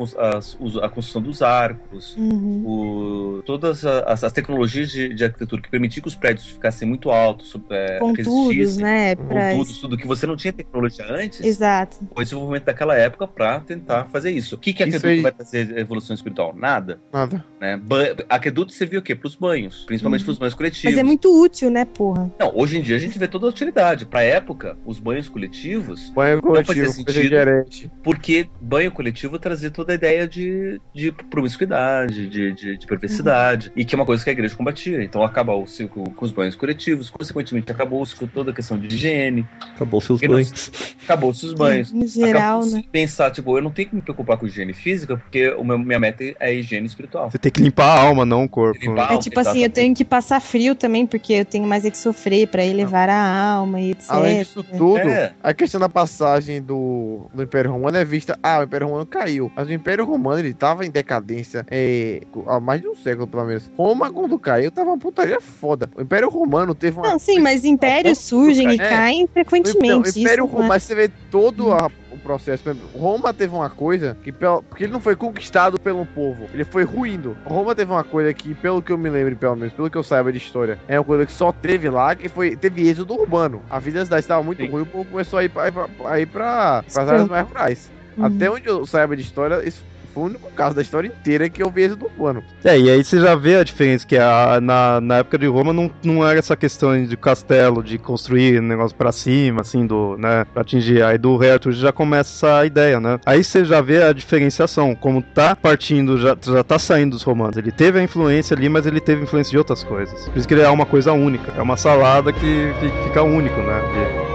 os- a construção dos arcos, Uhum. o- todas a- as, as tecnologias de, de arquitetura que permitiam que os prédios ficassem muito altos, é, Pontudos, resistissem, né? Pra... tudo que você não tinha tecnologia antes, Exato. o desenvolvimento daquela época para tentar fazer isso. O que, que aqueduto aí- vai trazer evolução espiritual? Nada. Nada. Né? Ba aqueduto serviu o quê? Para os banhos, principalmente Uhum. para os banhos coletivos. Mas é muito útil, né, porra? Não, hoje em dia a gente vê toda a utilidade. Para época, os banhos coletivos Banho fazia coletivo, sentido. coisa gerente. porque banho coletivo trazia toda a ideia de, de promiscuidade, de, de, de perversidade, e que é uma coisa que a igreja combatia. Então acabou o ciclo com os banhos coletivos, consequentemente acabou-se com toda a questão de higiene, Acabou seus E não- banhos. acabou-se os banhos. No geral, Acabou-se né? pensar, tipo, eu não tenho que me preocupar com higiene física, porque o meu, minha meta é a higiene espiritual. Você tem que limpar a alma, não o corpo. Limpar- É tipo assim, eu tenho que passar frio também, porque eu tenho mais é que sofrer pra elevar a alma e etc. Além disso tudo, É. a questão da passagem do, do Império Romano é vista. Ah, o Império Romano caiu. Mas o Império Romano ele tava em decadência é, há mais de um século, pelo menos. Roma, quando caiu, tava uma putaria foda. O Império Romano teve uma. Não, sim, mas impérios surgem e É. caem Não, frequentemente. o Império isso não Romano, é- mas você vê todo a- o processo. Roma teve uma coisa que, pelo- porque ele não foi conquistado pelo povo, ele foi ruindo. Roma teve uma coisa que, pelo que eu me lembro, pelo menos, pelo que eu saiba de história, é uma coisa que só teve lá, que foi teve êxodo urbano. A vida das cidades estava muito Sim. ruim, o povo começou a ir para pra, ir pra, pras Sim. áreas mais rurais. Uhum. Até onde eu saiba de história, isso foi o único caso da história inteira que eu vi êxodo urbano. É, e aí você já vê a diferença, que a, na, na época de Roma não, não era essa questão de castelo, de construir um negócio pra cima, assim, do, né, pra atingir. Aí do rei já começa essa ideia, né? Aí você já vê a diferenciação, como tá partindo, já, já tá saindo dos romanos. Ele teve a influência ali, mas ele teve influência de outras coisas. Por isso que ele é uma coisa única, é uma salada que, que fica único, né?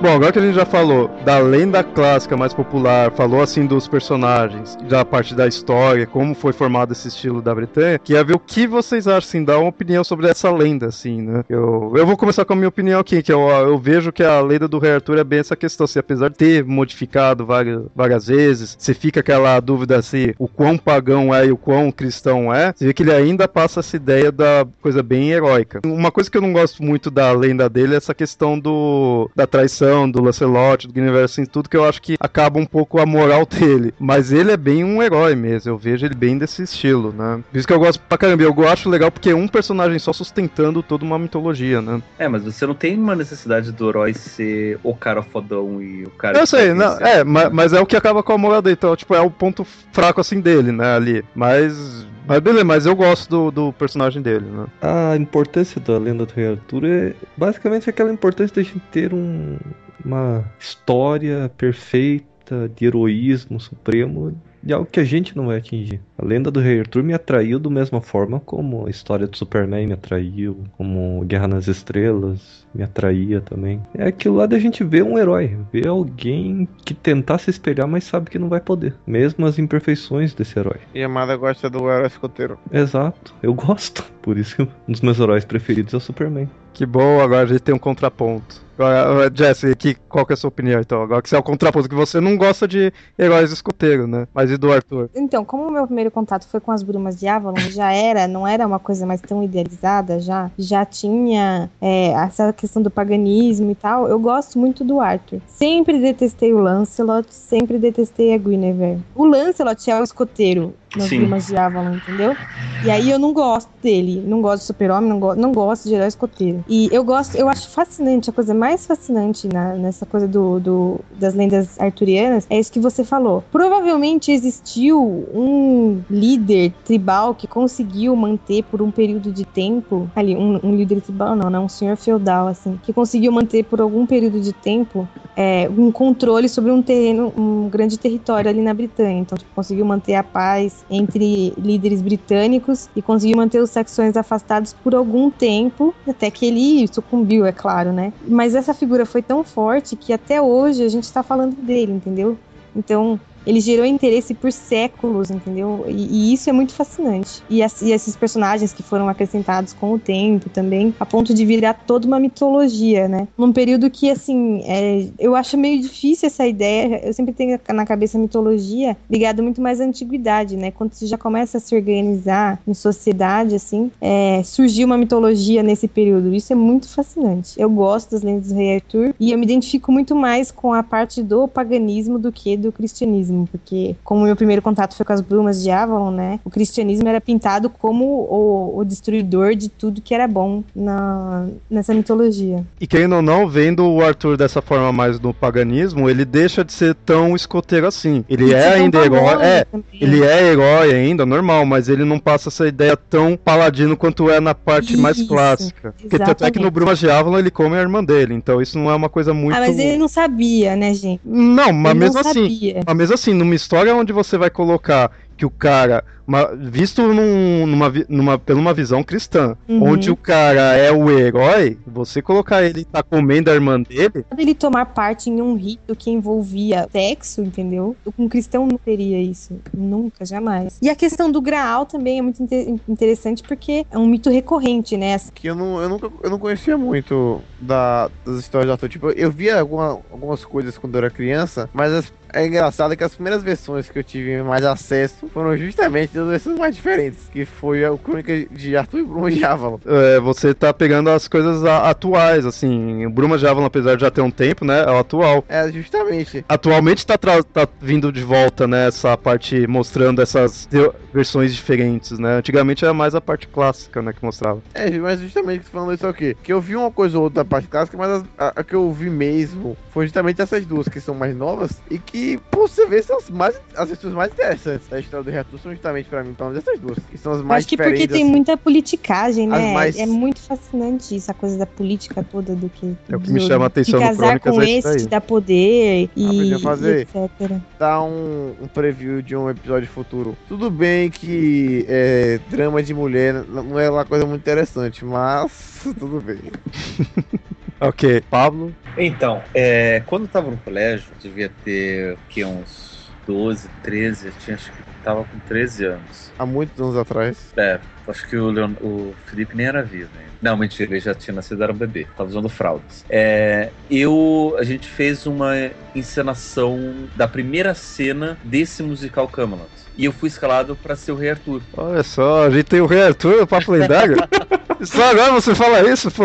Bom, agora que a gente já falou da lenda clássica mais popular, falou assim dos personagens, da parte da história, como foi formado esse estilo da Bretanha, queria ver o que vocês acham, assim, dar uma opinião sobre essa lenda, assim, né? Eu, eu vou começar com a minha opinião aqui, que eu, eu vejo que a lenda do Rei Arthur é bem essa questão, assim, apesar de ter modificado várias, várias vezes, você fica aquela dúvida se o quão pagão é e o quão cristão é, você vê que ele ainda passa essa ideia da coisa bem heróica. Uma coisa que eu não gosto muito da lenda dele é essa questão do da traição Do Lancelot, do Guinevere, assim, tudo que eu acho que acaba um pouco a moral dele. Mas ele é bem um herói mesmo, eu vejo ele bem desse estilo, né? Por isso que eu gosto pra caramba, eu acho legal porque é um personagem só sustentando toda uma mitologia, né? É, mas você não tem uma necessidade do herói ser o cara fodão e o cara. Eu sei, não, é, mas, mas é o que acaba com a moral dele, então, tipo, é o ponto fraco assim dele, né, ali. Mas mas beleza, mas eu gosto do, do personagem dele, né? A importância da lenda do Rei Arthur é basicamente aquela importância de a gente ter um, uma história perfeita de heroísmo supremo de algo que a gente não vai atingir. A lenda do Rei Arthur me atraiu da mesma forma como a história do Superman me atraiu, como Guerra nas Estrelas me atraía também. É aquilo lá da gente ver um herói, ver alguém que tentar se espelhar, mas sabe que não vai poder, mesmo as imperfeições desse herói. E a Amada gosta do herói escoteiro. Exato, eu gosto. Por isso que um dos meus heróis preferidos é o Superman. Que bom, agora a gente tem um contraponto. Agora, Jesse, que, qual que é a sua opinião então? Agora que você é o contraponto, que você não gosta de heróis escoteiros, né? Mas e do Arthur? Então, como o meu primeiro contato foi com as Brumas de Avalon, já era, não era uma coisa mais tão idealizada, já, já tinha é, essa questão do paganismo e tal, eu gosto muito do Arthur. Sempre detestei o Lancelot, sempre detestei a Guinevere. O Lancelot é o escoteiro, nas Sim. Brumas de Avalon, entendeu? E aí eu não gosto dele, não gosto do super-homem, não, go não gosto de herói escoteiro. E eu gosto, eu acho fascinante, a coisa mais fascinante na, nessa coisa do, do, das lendas arturianas é isso que você falou. Provavelmente existiu um líder tribal que conseguiu manter por um período de tempo, ali, um, um líder tribal não, né? Um senhor feudal, assim, que conseguiu manter por algum período de tempo é, um controle sobre um terreno, um grande território ali na Britânia. Então, tipo, conseguiu manter a paz entre líderes britânicos e conseguiu manter os saxões afastados por algum tempo, até que ele sucumbiu, é claro, né? Mas essa figura foi tão forte que até hoje a gente está falando dele, entendeu? Então, ele gerou interesse por séculos, entendeu? E, e isso é muito fascinante. E, as, e, esses personagens que foram acrescentados com o tempo também, a ponto de virar toda uma mitologia, né? Num período que, assim, é, eu acho meio difícil essa ideia. Eu sempre tenho na cabeça mitologia ligada muito mais à antiguidade, né? Quando você já começa a se organizar em sociedade, assim, é, surgiu uma mitologia nesse período. Isso é muito fascinante. Eu gosto das lendas do Rei Arthur e eu me identifico muito mais com a parte do paganismo do que do cristianismo porque como meu primeiro contato foi com as brumas de Avalon, né, o cristianismo era pintado como o, o destruidor de tudo que era bom na, nessa mitologia. E quem ou não, vendo o Arthur dessa forma mais no paganismo, ele deixa de ser tão escoteiro assim. Ele E é ainda herói, é, também. ele é herói ainda, normal, mas ele não passa essa ideia tão paladino quanto é na parte mais Isso, clássica. Porque tanto é que no exatamente. Brumas de Avalon ele come a irmã dele, então isso não é uma coisa muito... Ah, mas ele não sabia, né, gente? Não, mas ele mesmo assim, mas mesmo assim, numa história onde você vai colocar que o cara, uma- visto num- numa, numa, pela uma visão cristã, Uhum. onde o cara é o herói, você colocar ele tá comendo a irmã dele, ele tomar parte em um rito que envolvia sexo, entendeu? Um cristão não teria isso. Nunca, jamais. E a questão do Graal também é muito inte- interessante porque é um mito recorrente, né? Que eu não, eu nunca eu não conhecia muito da, das histórias de Arthur. Tipo, eu via alguma- algumas coisas quando eu era criança, mas as- é engraçado que as primeiras versões que eu tive mais acesso foram justamente das versões mais diferentes, que foi a Crônica de Arthur e Bruno de Avalon. é, você tá pegando as coisas a- atuais, assim, o Brumas de Avalon, apesar de já ter um tempo, né, é o atual. É, justamente. Atualmente tá, tá vindo de volta, né, essa parte mostrando essas versões diferentes, né, antigamente era mais a parte clássica, né, que mostrava. É, mas justamente falando isso aqui, que eu vi uma coisa ou outra da parte clássica, mas as- a, a que eu vi mesmo foi justamente essas duas que são mais novas e que, por você ver, são as, mais, as versões mais interessantes da história do Reator são justamente pra mim, pelo menos essas duas, que são as mais acho que porque tem assim. muita politicagem, né? mais- É muito fascinante isso, a coisa da política toda do que. É o que do- me chama a atenção De no casar com é esse, te dar poder e, fazer. e etc. dar um, um preview de um episódio futuro. Tudo bem que é, drama de mulher não é uma coisa muito interessante, mas tudo bem. Ok, Pablo? Então, é, quando eu tava no colégio, devia ter que uns 12, 13, eu tinha, acho que tava com 13 anos. Há muitos anos atrás. É, acho que o, Leon, o Felipe nem era vivo ainda. Não, mentira, ele já tinha nascido, era um bebê. Tava usando fraldas. É, eu, a gente fez uma encenação da primeira cena desse musical Camelot. E eu fui escalado pra ser o Rei Arthur. Olha só, a gente tem o Rei Arthur, o Papo Lendário. Só agora você fala isso, pô.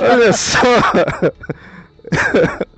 Olha só.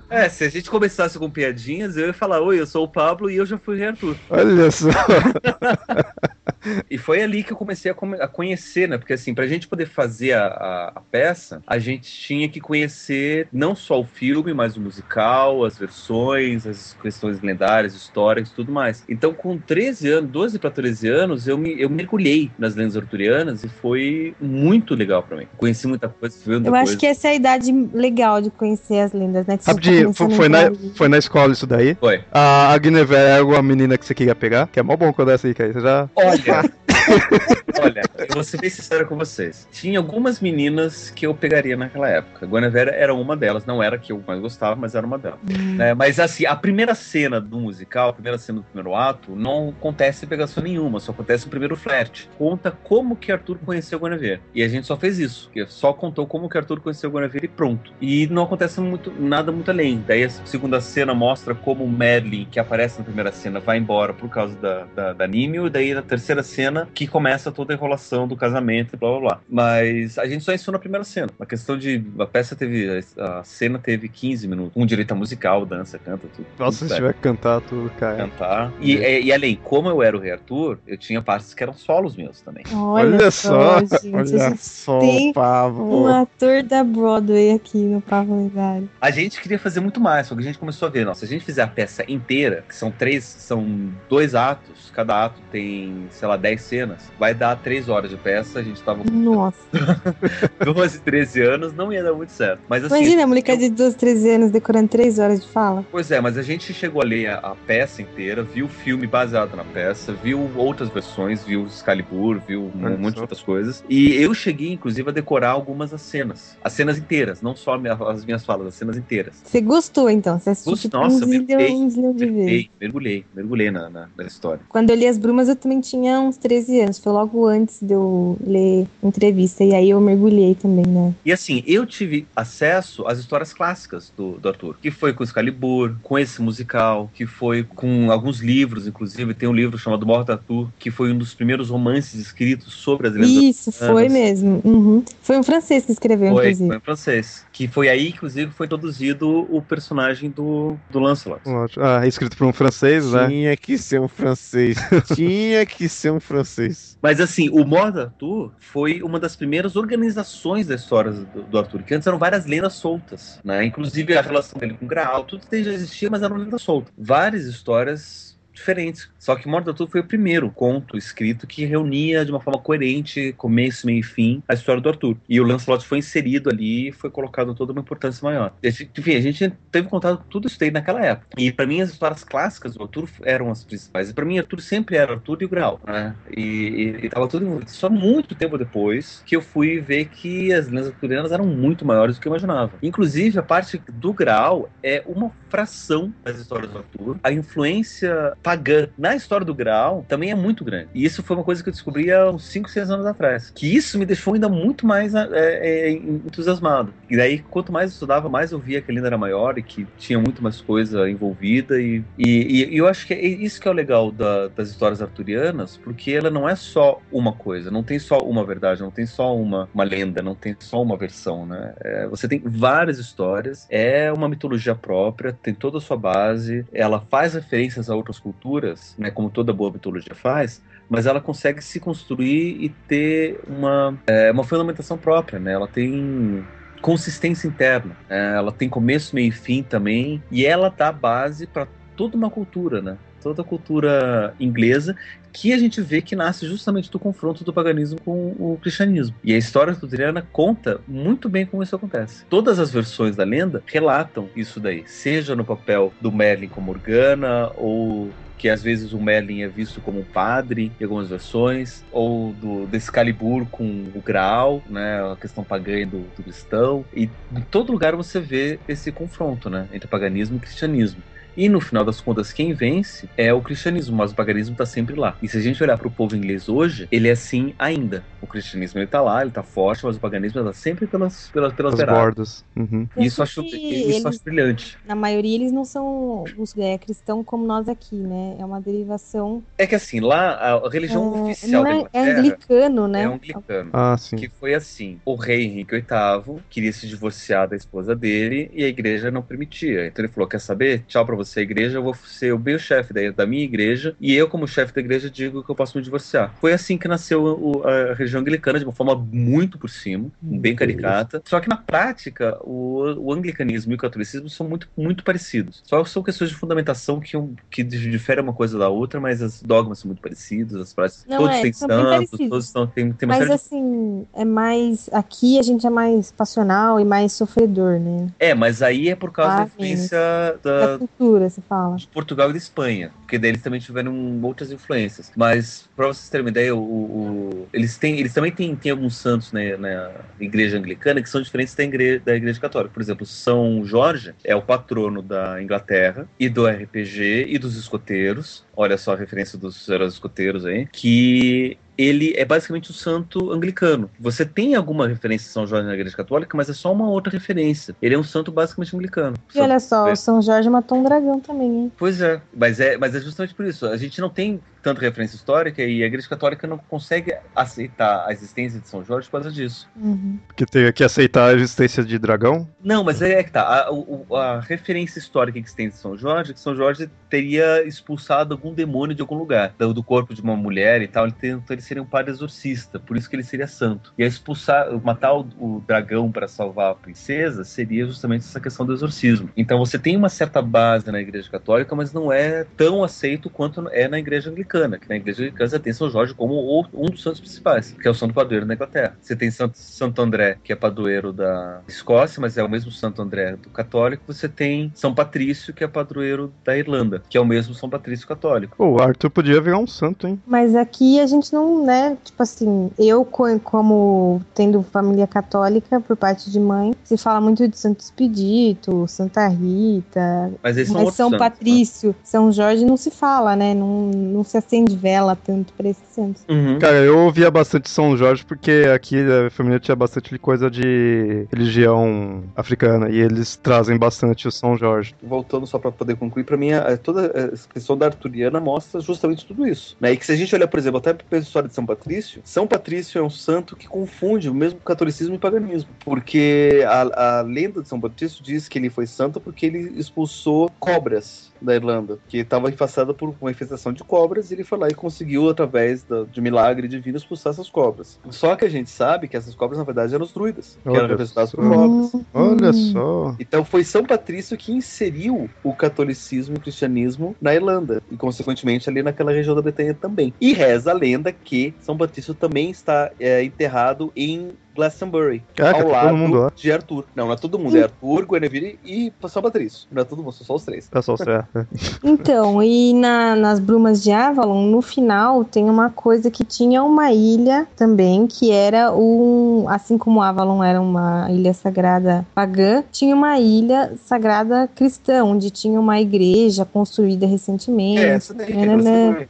É, se a gente começasse com piadinhas, eu ia falar, oi, eu sou o Pablo e eu já fui Arthur. Olha só. E foi ali que eu comecei a, come- a conhecer, né? Porque assim, pra gente poder fazer a, a- a peça, a gente tinha que conhecer não só o filme, mas o musical, as versões, as questões lendárias, históricas e tudo mais. Então, com 13 anos, 12 para 13 anos, eu me eu mergulhei nas lendas arturianas e foi muito legal pra mim. Conheci muita coisa, muita Eu coisa. acho que essa é a idade legal de conhecer as lendas, né? Que você tá Rapidinho, foi, foi na, foi na escola isso daí? Foi. A, a Guinevere era alguma menina que você queria pegar? Que é mó bom quando é assim, que aí você já... Olha, yeah. olha, eu vou ser bem sincero com vocês. Tinha algumas meninas que eu pegaria naquela época. Guanevera era uma delas, não era a que eu mais gostava, mas era uma delas. né? Mas assim, a primeira cena do musical, a primeira cena do primeiro ato, não acontece pegação nenhuma, só acontece o primeiro flerte. Conta como que Arthur conheceu Guinevere. E a gente só fez isso, que só contou como que Arthur conheceu Guinevere e pronto. E não acontece muito, nada muito além. Daí a segunda cena mostra como Merlin, que aparece na primeira cena, vai embora por causa da, da, da Nímio, e daí na terceira cena que começa toda a enrolação do casamento e blá blá blá. Mas a gente só ensinou na primeira cena. A questão de. A peça teve. A cena teve 15 minutos. Um direito a musical, dança, canta, tudo. Nossa, tudo se tiver que cantar tudo, cara. cantar. E, e, e além, como eu era o Rei Arthur, eu tinha partes que eram solos meus também. Olha, Olha só, só, gente. Olha a só, tem Pablo. Um ator da Broadway aqui no Pavo Lendário. A gente queria fazer muito mais, só que a gente começou a ver, nossa, se a gente fizer a peça inteira, que são três, são dois atos, cada ato tem, sei lá, 10 cenas, vai dar três horas de peça, a gente tava com Nossa. 12, 13 anos, não ia dar muito certo. Mas assim, Imagina a molecada de 12, 13 anos decorando 3 horas de fala. Pois é, mas a gente chegou a ler a, a peça inteira, viu o filme baseado na peça, viu outras versões, viu Excalibur, viu um monte de outras coisas. E eu cheguei, inclusive, a decorar algumas das cenas. As cenas inteiras, não só minha- as minhas falas, as cenas inteiras. Você gostou, então? Você assistiu tipo, nossa, uns mergulhei, milhões, de. Mergulhei, mergulhei, mergulhei na, na, na história. Quando eu li As Brumas, eu também tinha uns 13 anos. Foi logo antes de eu ler entrevista. E aí eu mergulhei também, né? E assim, eu tive acesso às histórias clássicas do, do Arthur, que foi com Excalibur, com esse musical, que foi com alguns livros, inclusive tem um livro chamado Morte Arthur, que foi um dos primeiros romances escritos sobre as lendas Isso, foi mesmo. Uhum. Foi um francês que escreveu, Foi, inclusive. foi em francês. Que foi aí, inclusive, foi introduzido o personagem do, do Lancelot. Ah, escrito por um francês, né? Tinha que ser um francês. Tinha que ser um francês. Mas assim, o Morte Arthur foi uma das primeiras organizações da história do, do Arthur, que antes eram várias lendas soltas, né? Inclusive a relação dele com o Graal, tudo já existia, mas eram lendas soltas. Várias histórias diferentes. Só que Morte Arthur foi o primeiro conto escrito que reunia de uma forma coerente, começo, meio e fim, a história do Arthur. E o Lancelot foi inserido ali e foi colocado toda uma importância maior. Enfim, a gente teve contato com tudo isso daí naquela época. E pra mim as histórias clássicas do Arthur eram as principais. E pra mim Arthur sempre era Arthur e o Graal, né? E, e, e tava tudo envolvido. Só muito tempo depois que eu fui ver que as lendas arturianas eram muito maiores do que eu imaginava. Inclusive a parte do Graal é uma fração das histórias do Arthur. A influência pagã na história do Graal também é muito grande. E isso foi uma coisa que eu descobri há uns 5, 6 anos atrás. Que isso me deixou ainda muito mais é, é, entusiasmado. E daí, quanto mais eu estudava, mais eu via que linda era maior e que tinha muito mais coisa envolvida. E, e, e eu acho que é isso que é o legal da- das histórias arturianas, porque ela não é só uma coisa, não tem só uma verdade, não tem só uma, uma lenda, não tem só uma versão, né? É, você tem várias histórias, é uma mitologia própria, tem toda a sua base, ela faz referências a outras culturas, né? Como toda boa mitologia faz, mas ela consegue se construir e ter uma, é, uma fundamentação própria, né? Ela tem consistência interna, né? ela tem começo, meio e fim também, e ela dá base para toda uma cultura, né? Toda a cultura inglesa que a gente vê que nasce justamente do confronto do paganismo com o cristianismo. E a história arturiana conta muito bem como isso acontece. Todas as versões da lenda relatam isso daí, seja no papel do Merlin como Morgana ou que às vezes o Merlin é visto como um padre em algumas versões, ou do, Excalibur com o Graal, né, a questão pagã do, do cristão. E em todo lugar você vê esse confronto, né, entre paganismo e cristianismo. E no final das contas, quem vence é o cristianismo, mas o paganismo está sempre lá. E se a gente olhar para o povo inglês hoje, ele é assim ainda. O cristianismo ele tá lá, ele tá forte, mas o paganismo está sempre pelas, pelas, pelas bordas. Uhum. Isso acho, que isso eles- acho brilhante. Na maioria, eles não são os é, cristãos como nós aqui, né? É uma derivação. É que assim, lá a, religião é, oficial não é, é anglicano, né? é anglicano. Ah, sim. Que foi assim: o rei Henrique VIII queria se divorciar da esposa dele e a igreja não permitia. Então ele falou: Quer saber? Tchau pra você, igreja. Eu vou ser o meio chefe da, da minha igreja e eu, como chefe da igreja, digo que eu posso me divorciar. Foi assim que nasceu o- a religião anglicana, de uma forma muito por cima, bem caricata. Só que na prática, o, o anglicanismo e o catolicismo são muito, muito parecidos. Só são questões de fundamentação que, um, que diferem uma coisa da outra, mas os dogmas são muito parecidos, as práticas. Não, todos é, têm bem santos, todos estão, tem, tem uma Mas série de assim, é mais. Aqui a gente é mais passional e mais sofredor, né? É, mas aí é por causa Ah, da influência Da da, cultura, você fala. de Portugal e Espanha, porque daí eles também tiveram outras influências. Mas, pra vocês terem uma ideia, o, o- eles, têm, eles também têm, têm alguns santos né, na igreja anglicana que são diferentes da igreja, da igreja católica. Por exemplo, São Jorge é o patrono da Inglaterra e do RPG e dos escoteiros. Olha só a referência dos heróis escoteiros aí. Que ele é basicamente o santo anglicano. Você tem alguma referência de São Jorge na igreja católica, mas é só uma outra referência. Ele é um santo basicamente anglicano. E olha só, É. o São Jorge matou um dragão também, hein? Pois é, mas é, mas é justamente por isso. A gente não tem tanta referência histórica e a Igreja Católica não consegue aceitar a existência de São Jorge por causa disso. Uhum. Que tem que aceitar a existência de dragão. Não, mas é que tá. A, o- a referência histórica que se tem de São Jorge é que São Jorge teria expulsado algum demônio de algum lugar, do, do corpo de uma mulher e tal. Ele, tem, então ele seria um padre exorcista, por isso que ele seria santo. E a expulsar, matar o, o dragão para salvar a princesa seria justamente essa questão do exorcismo. Então você tem uma certa base na Igreja Católica, mas não é tão aceito quanto é na Igreja Anglicana, que na Igreja Anglicana você tem São Jorge como um dos santos principais, que é o santo padroeiro da Inglaterra. Você tem Santo, Santo André, que é padroeiro da Escócia, mas é o mesmo Santo André do católico. Você tem São Patrício, que é padroeiro da Irlanda, que é o mesmo São Patrício católico. O Arthur podia virar um santo, hein? Mas aqui a gente não, né? Tipo assim, eu, co- como tendo família católica por parte de mãe, se fala muito de Santo Expedito, Santa Rita, Mas eles são mas São santos, né? Patrício, São Jorge não se fala, né? Não, não se acende vela tanto pra esses santos. Uhum. Cara, eu ouvia bastante São Jorge porque aqui a família tinha bastante coisa de religião africana e eles trazem bastante o São Jorge. voltando só para poder concluir, para mim, a- toda essa questão da arturiana mostra justamente tudo isso. Né? E que se a gente olhar, por exemplo, até para a história de São Patrício, São Patrício é um santo que confunde o mesmo catolicismo e paganismo. Porque a, a lenda de São Patrício diz que ele foi santo porque ele expulsou cobras da Irlanda, que estava infestada por uma infestação de cobras, e ele foi lá e conseguiu, através da- de milagre divino, expulsar essas cobras. Só que a gente sabe que essas cobras, na verdade, eram os druidas, que eram Olha representados por cobras. Olha Hum. só. Então foi São Patrício que inseriu o catolicismo e o cristianismo na Irlanda e consequentemente ali naquela região da Bretanha também. E reza a lenda que São Patrício também está é, enterrado em Glastonbury, Caraca, ao tá lado todo mundo lá. de Arthur. Não, não é todo mundo, é Arthur, Guinevere e São Patrício. Não é todo mundo, são só os três. É só o certo. é. Então, e na- nas Brumas de Avalon, no final, tem uma coisa que tinha uma ilha também, que era um. Assim como Avalon era uma ilha sagrada pagã, tinha uma ilha sagrada cristã, onde tinha uma igreja construída recentemente. É, essa daí.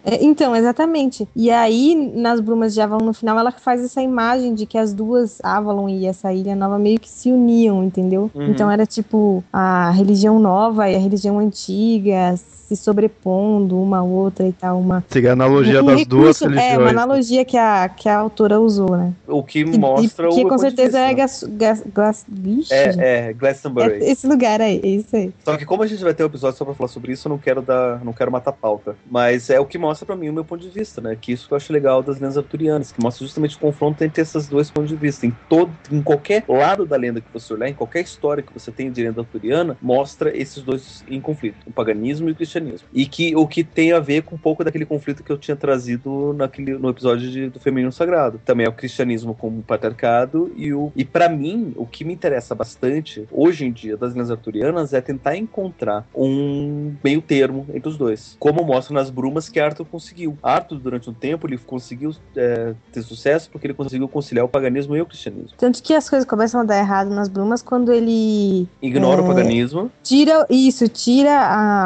É, então, exatamente. E aí, nas Brumas de Avalon, no final, ela faz essa imagem de que as duas, Avalon e essa ilha nova, meio que se uniam, entendeu? Uhum. Então era tipo a religião nova e a religião antiga se sobrepondo uma à outra e tal. Uma, Seria a analogia um das duas recurso- É, uma religiões. analogia que a, que a autora usou, né? O que E- mostra e, o que com ponto de certeza é gas, gas, gas, vixe, É, é, Glastonbury. é esse lugar aí, é isso aí. Só que como a gente vai ter um episódio só pra falar sobre isso, eu não quero dar, não quero matar pauta. Mas é o que mostra pra mim o meu ponto de vista, né? Que isso que eu acho legal das lendas arturianas, que mostra justamente o confronto entre esses dois pontos de vista. Em todo, em qualquer lado da lenda que você olhar, em qualquer história que você tem de lenda arturiana, mostra esses dois em conflito, o paganismo e o cristianismo. E que o que tem a ver com um pouco daquele conflito que eu tinha trazido naquele, no episódio de- do feminino sagrado. Também é o cristianismo como patriarcado e o e para mim o que me interessa bastante hoje em dia das lendas arturianas é tentar encontrar um meio termo entre os dois, como mostra nas brumas que Arthur conseguiu. Arthur durante um tempo ele conseguiu é, ter sucesso porque ele conseguiu conciliar o paganismo e o cristianismo. Tanto que as coisas começam a dar errado nas brumas quando ele Ignora o É. paganismo. tira isso, tira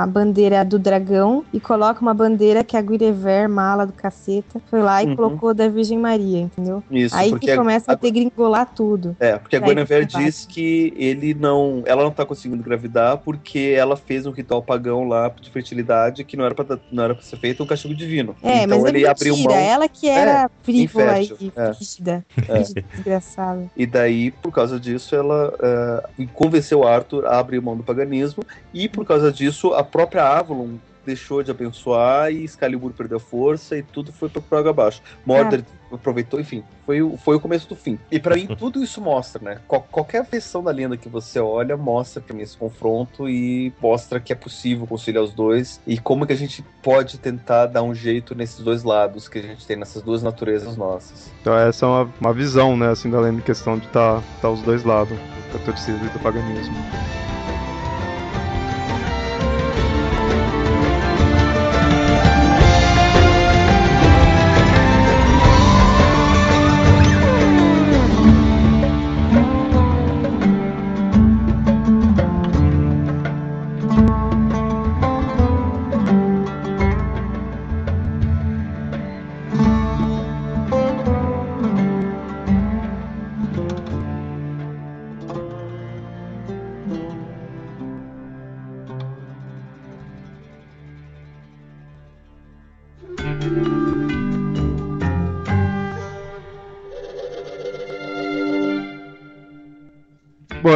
a bandeira do dragão e coloca uma bandeira que a Guinevere, mala do caceta, foi lá e Uhum. colocou da Virgem Maria, entendeu? Isso, Aí que começa a, a- ter gringolar tudo. É, porque a Guinevere diz que ele não, ela não tá conseguindo engravidar porque ela fez um ritual pagão lá de fertilidade que não era pra, não era pra ser feito um castigo divino. É, então mas ele é abriu mentira. mão Ela que era frívola infértil, e é. rígida, É. e daí por causa disso ela é, convenceu Arthur a abrir mão do paganismo. E por causa disso a própria Avalon deixou de abençoar e Excalibur perdeu força e tudo foi pro água abaixo. Mordred aproveitou, enfim, foi, o- foi o começo do fim. E pra mim tudo isso mostra, né? Qual- qualquer versão da lenda que você olha mostra pra mim esse confronto e mostra que é possível conciliar os dois e como que a gente pode tentar dar um jeito nesses dois lados que a gente tem nessas duas naturezas nossas. Então essa é uma, uma visão, né, assim, da lenda em questão de estar tá, os dois lados, do catolicismo e do paganismo.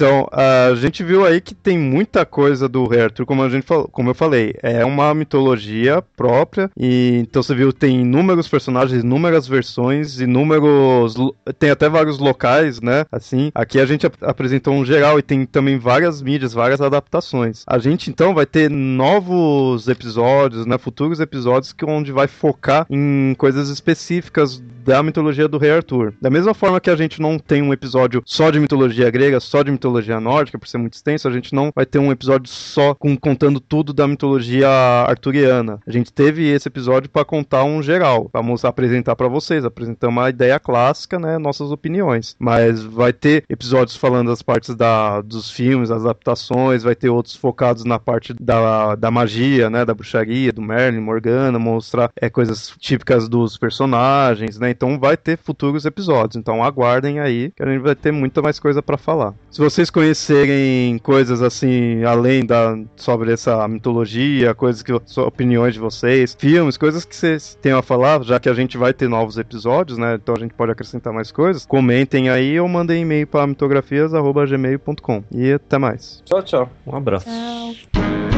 então, a gente viu aí que tem muita coisa do Rei Arthur, como, a gente falou, como eu falei, é uma mitologia própria, e então você viu, tem inúmeros personagens, inúmeras versões, inúmeros, tem até vários locais, né, assim, aqui a gente ap- apresentou um geral e tem também várias mídias, várias adaptações. A gente, então, vai ter novos episódios, né, futuros episódios, que onde vai focar em coisas específicas da mitologia do Rei Arthur. Da mesma forma que a gente não tem um episódio só de mitologia grega, só de mitologia nórdica, por ser muito extenso, a gente não vai ter um episódio só com, contando tudo da mitologia arturiana. A gente teve esse episódio para contar um geral, vamos apresentar para vocês, apresentar uma ideia clássica, né, nossas opiniões. Mas vai ter episódios falando das partes da, dos filmes, das adaptações, vai ter outros focados na parte da, da magia, né, da bruxaria, do Merlin, Morgana, mostrar é, coisas típicas dos personagens, né? Então vai ter futuros episódios. Então aguardem aí que a gente vai ter muita mais coisa para falar. Se vocês conhecerem coisas assim além da sobre essa mitologia, coisas que opiniões de vocês, filmes, coisas que vocês tenham a falar, já que a gente vai ter novos episódios, né? Então a gente pode acrescentar mais coisas. Comentem aí ou mandem e-mail para mitografias@gmail.com. E até mais. Tchau, tchau. Um abraço. Tchau.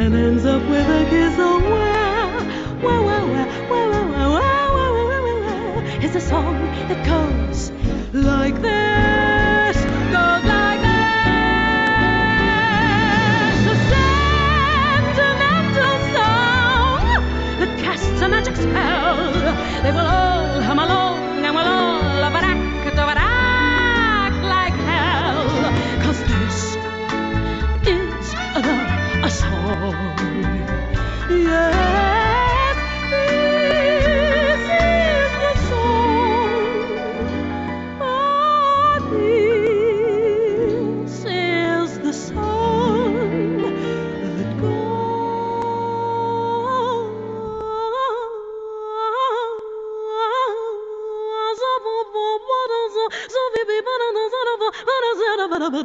And ends up with a kiss. Oh, well, well, well, well, well, well, well, well, well, well, well. It's a song that goes like this, goes like this. A sentimental song that casts a magic spell. They will all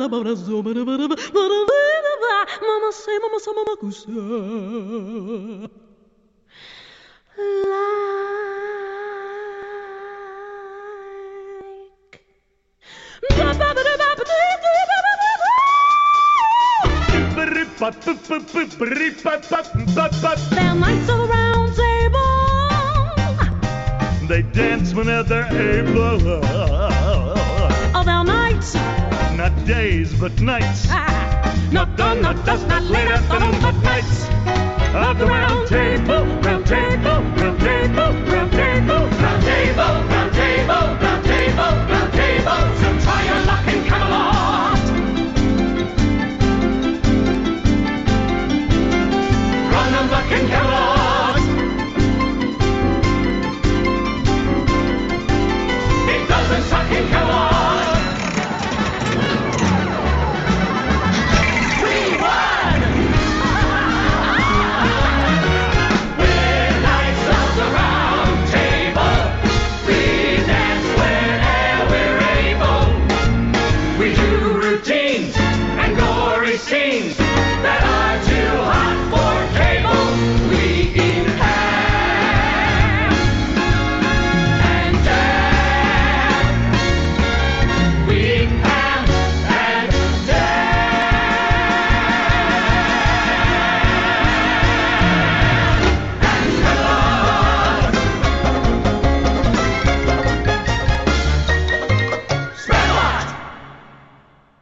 Mama say, mama say, mama kusa. There are nights of the round table. They dance whenever they're able. Oh, there are nights. Not days, but nights. Ah, not dawn, not dusk, not late afternoon, but nights. Of the round table, round table, round table, round table, round table, round table, round table,